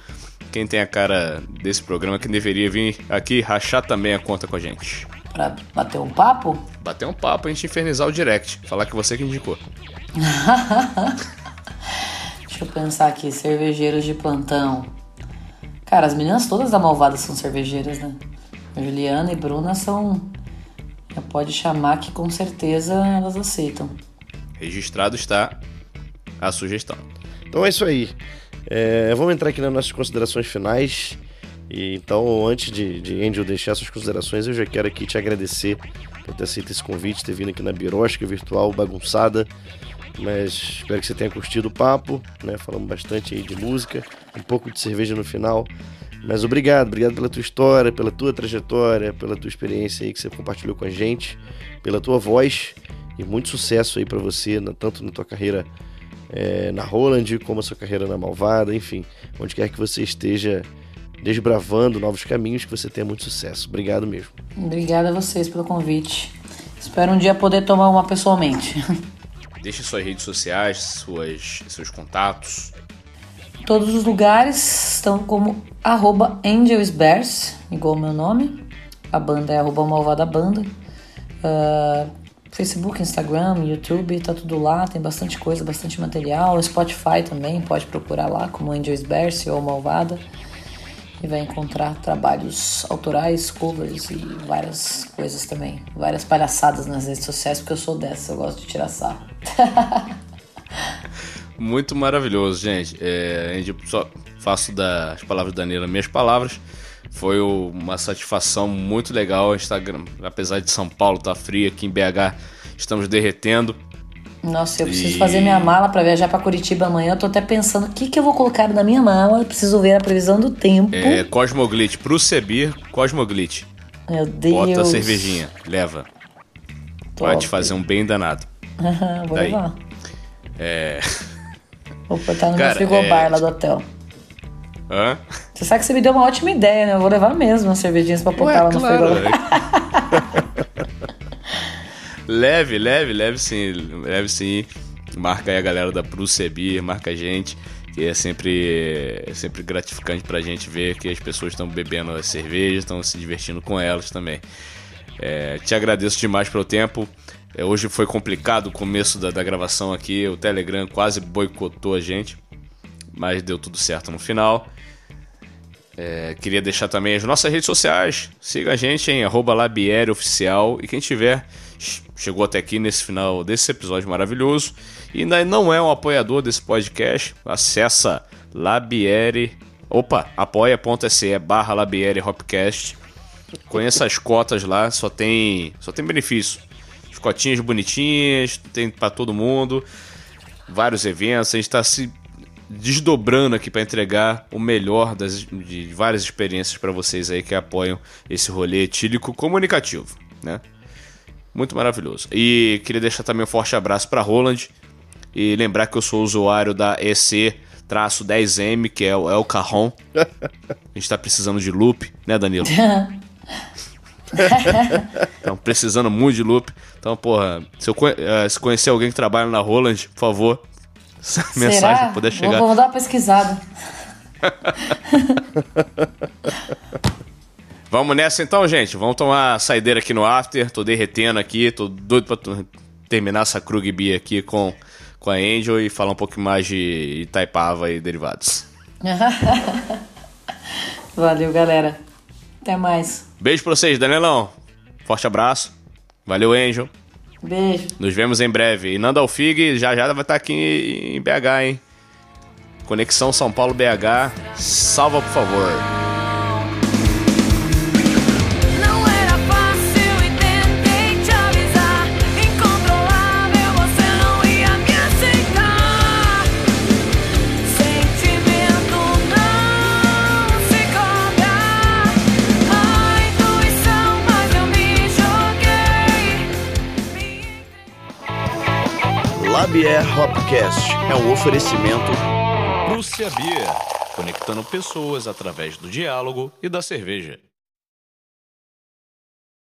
Quem tem a cara desse programa que deveria vir aqui rachar também a conta com a gente. Pra bater um papo? Bater um papo, a gente infernizar o direct. Falar que você que indicou. [LAUGHS] Deixa eu pensar aqui, cervejeiros de plantão. Cara, as meninas todas da Malvada são cervejeiras, né? Juliana e Bruna são. Já pode chamar que com certeza elas aceitam. Registrado está a sugestão. Então é isso aí. É, vamos entrar aqui nas nossas considerações finais. E, então, antes de, de Angel deixar suas considerações, eu já quero aqui te agradecer por ter aceito esse convite, ter vindo aqui na Birosca Virtual bagunçada. Mas espero que você tenha curtido o papo, né? Falamos bastante aí de música, um pouco de cerveja no final. Mas obrigado, obrigado pela tua história, pela tua trajetória, pela tua experiência aí que você compartilhou com a gente, pela tua voz e muito sucesso aí para você, tanto na tua carreira é, na Roland como a sua carreira na Malvada, enfim, onde quer que você esteja desbravando novos caminhos, que você tenha muito sucesso. Obrigado mesmo. Obrigada a vocês pelo convite. Espero um dia poder tomar uma pessoalmente. [LAUGHS] Deixe suas redes sociais, suas, seus contatos. Todos os lugares estão como arroba angelsbears, igual o meu nome. A banda é arroba malvada banda. Ah, Facebook, Instagram, YouTube, tá tudo lá. Tem bastante coisa, bastante material. Spotify também, pode procurar lá como Angels Bears ou Malvada. E vai encontrar trabalhos autorais, covers e várias coisas também. Várias palhaçadas nas redes sociais, porque eu sou dessa, eu gosto de tirar sarro. [LAUGHS] Muito maravilhoso, gente. É, só faço das palavras da Danila minhas palavras. Foi uma satisfação muito legal. O Instagram, apesar de São Paulo estar frio, aqui em BH estamos derretendo. Nossa, eu preciso E- fazer minha mala pra viajar pra Curitiba amanhã. Eu tô até pensando o que, que eu vou colocar na minha mala. Eu preciso ver a previsão do tempo. É, Cosmoglitch, pro Sebir, Cosmoglitch. Meu Deus. Bota a cervejinha, leva. Vai Top. te fazer um bem danado. [LAUGHS] vou Daí. levar. É. Vou botar no Cara, meu frigobar é- lá do hotel. Hã? Você sabe que você me deu uma ótima ideia, né? Eu vou levar mesmo as cervejinhas pra botar Ué, lá no claro. frigobar. [LAUGHS] Leve, leve, leve sim, leve sim. Marca aí a galera da Prusebir, marca a gente, que é sempre, é sempre gratificante pra gente ver que as pessoas estão bebendo a cerveja, estão se divertindo com elas também. É, te agradeço demais pelo tempo. É, hoje foi complicado o começo da, da gravação aqui, o Telegram quase boicotou a gente, mas deu tudo certo no final. É, queria deixar também as nossas redes sociais. Siga a gente em arroba. E quem tiver, chegou até aqui nesse final desse episódio maravilhoso e ainda não é um apoiador desse podcast, acessa Labiere. Opa, apoia.se barra Labiere Hopcast. Conheça as cotas lá, só tem, só tem benefício. As cotinhas bonitinhas, tem pra todo mundo. Vários eventos, a gente tá se desdobrando aqui para entregar o melhor das, de várias experiências para vocês aí que apoiam esse rolê etílico comunicativo, né? Muito maravilhoso. E queria deixar também um forte abraço para Roland e lembrar que eu sou usuário da EC-10M, que é o El Carron. [LAUGHS] A gente tá precisando de loop, né, Danilo? [LAUGHS] Estão precisando muito de loop. Então, porra, se, eu, eh, se conhecer alguém que trabalha na Roland, por favor, [LAUGHS] essa mensagem Será? puder Vou- chegar. Vou, dar uma pesquisada. Vamos nessa então, gente. Vamos tomar saideira aqui no after. Tô derretendo aqui, tô doido pra terminar essa Krug Beer aqui com, com a Angel e falar um pouco mais de Itaipava e derivados. [LAUGHS] Valeu, galera. Até mais. Beijo pra vocês, Danilão. Forte abraço. Valeu, Angel. Beijo. Nos vemos em breve. E Nanda Alfig já já vai estar aqui em BH, hein? Conexão São Paulo BH. Salva, por favor. Labier Hopcast é um oferecimento Prússia Beer, conectando pessoas através do diálogo e da cerveja.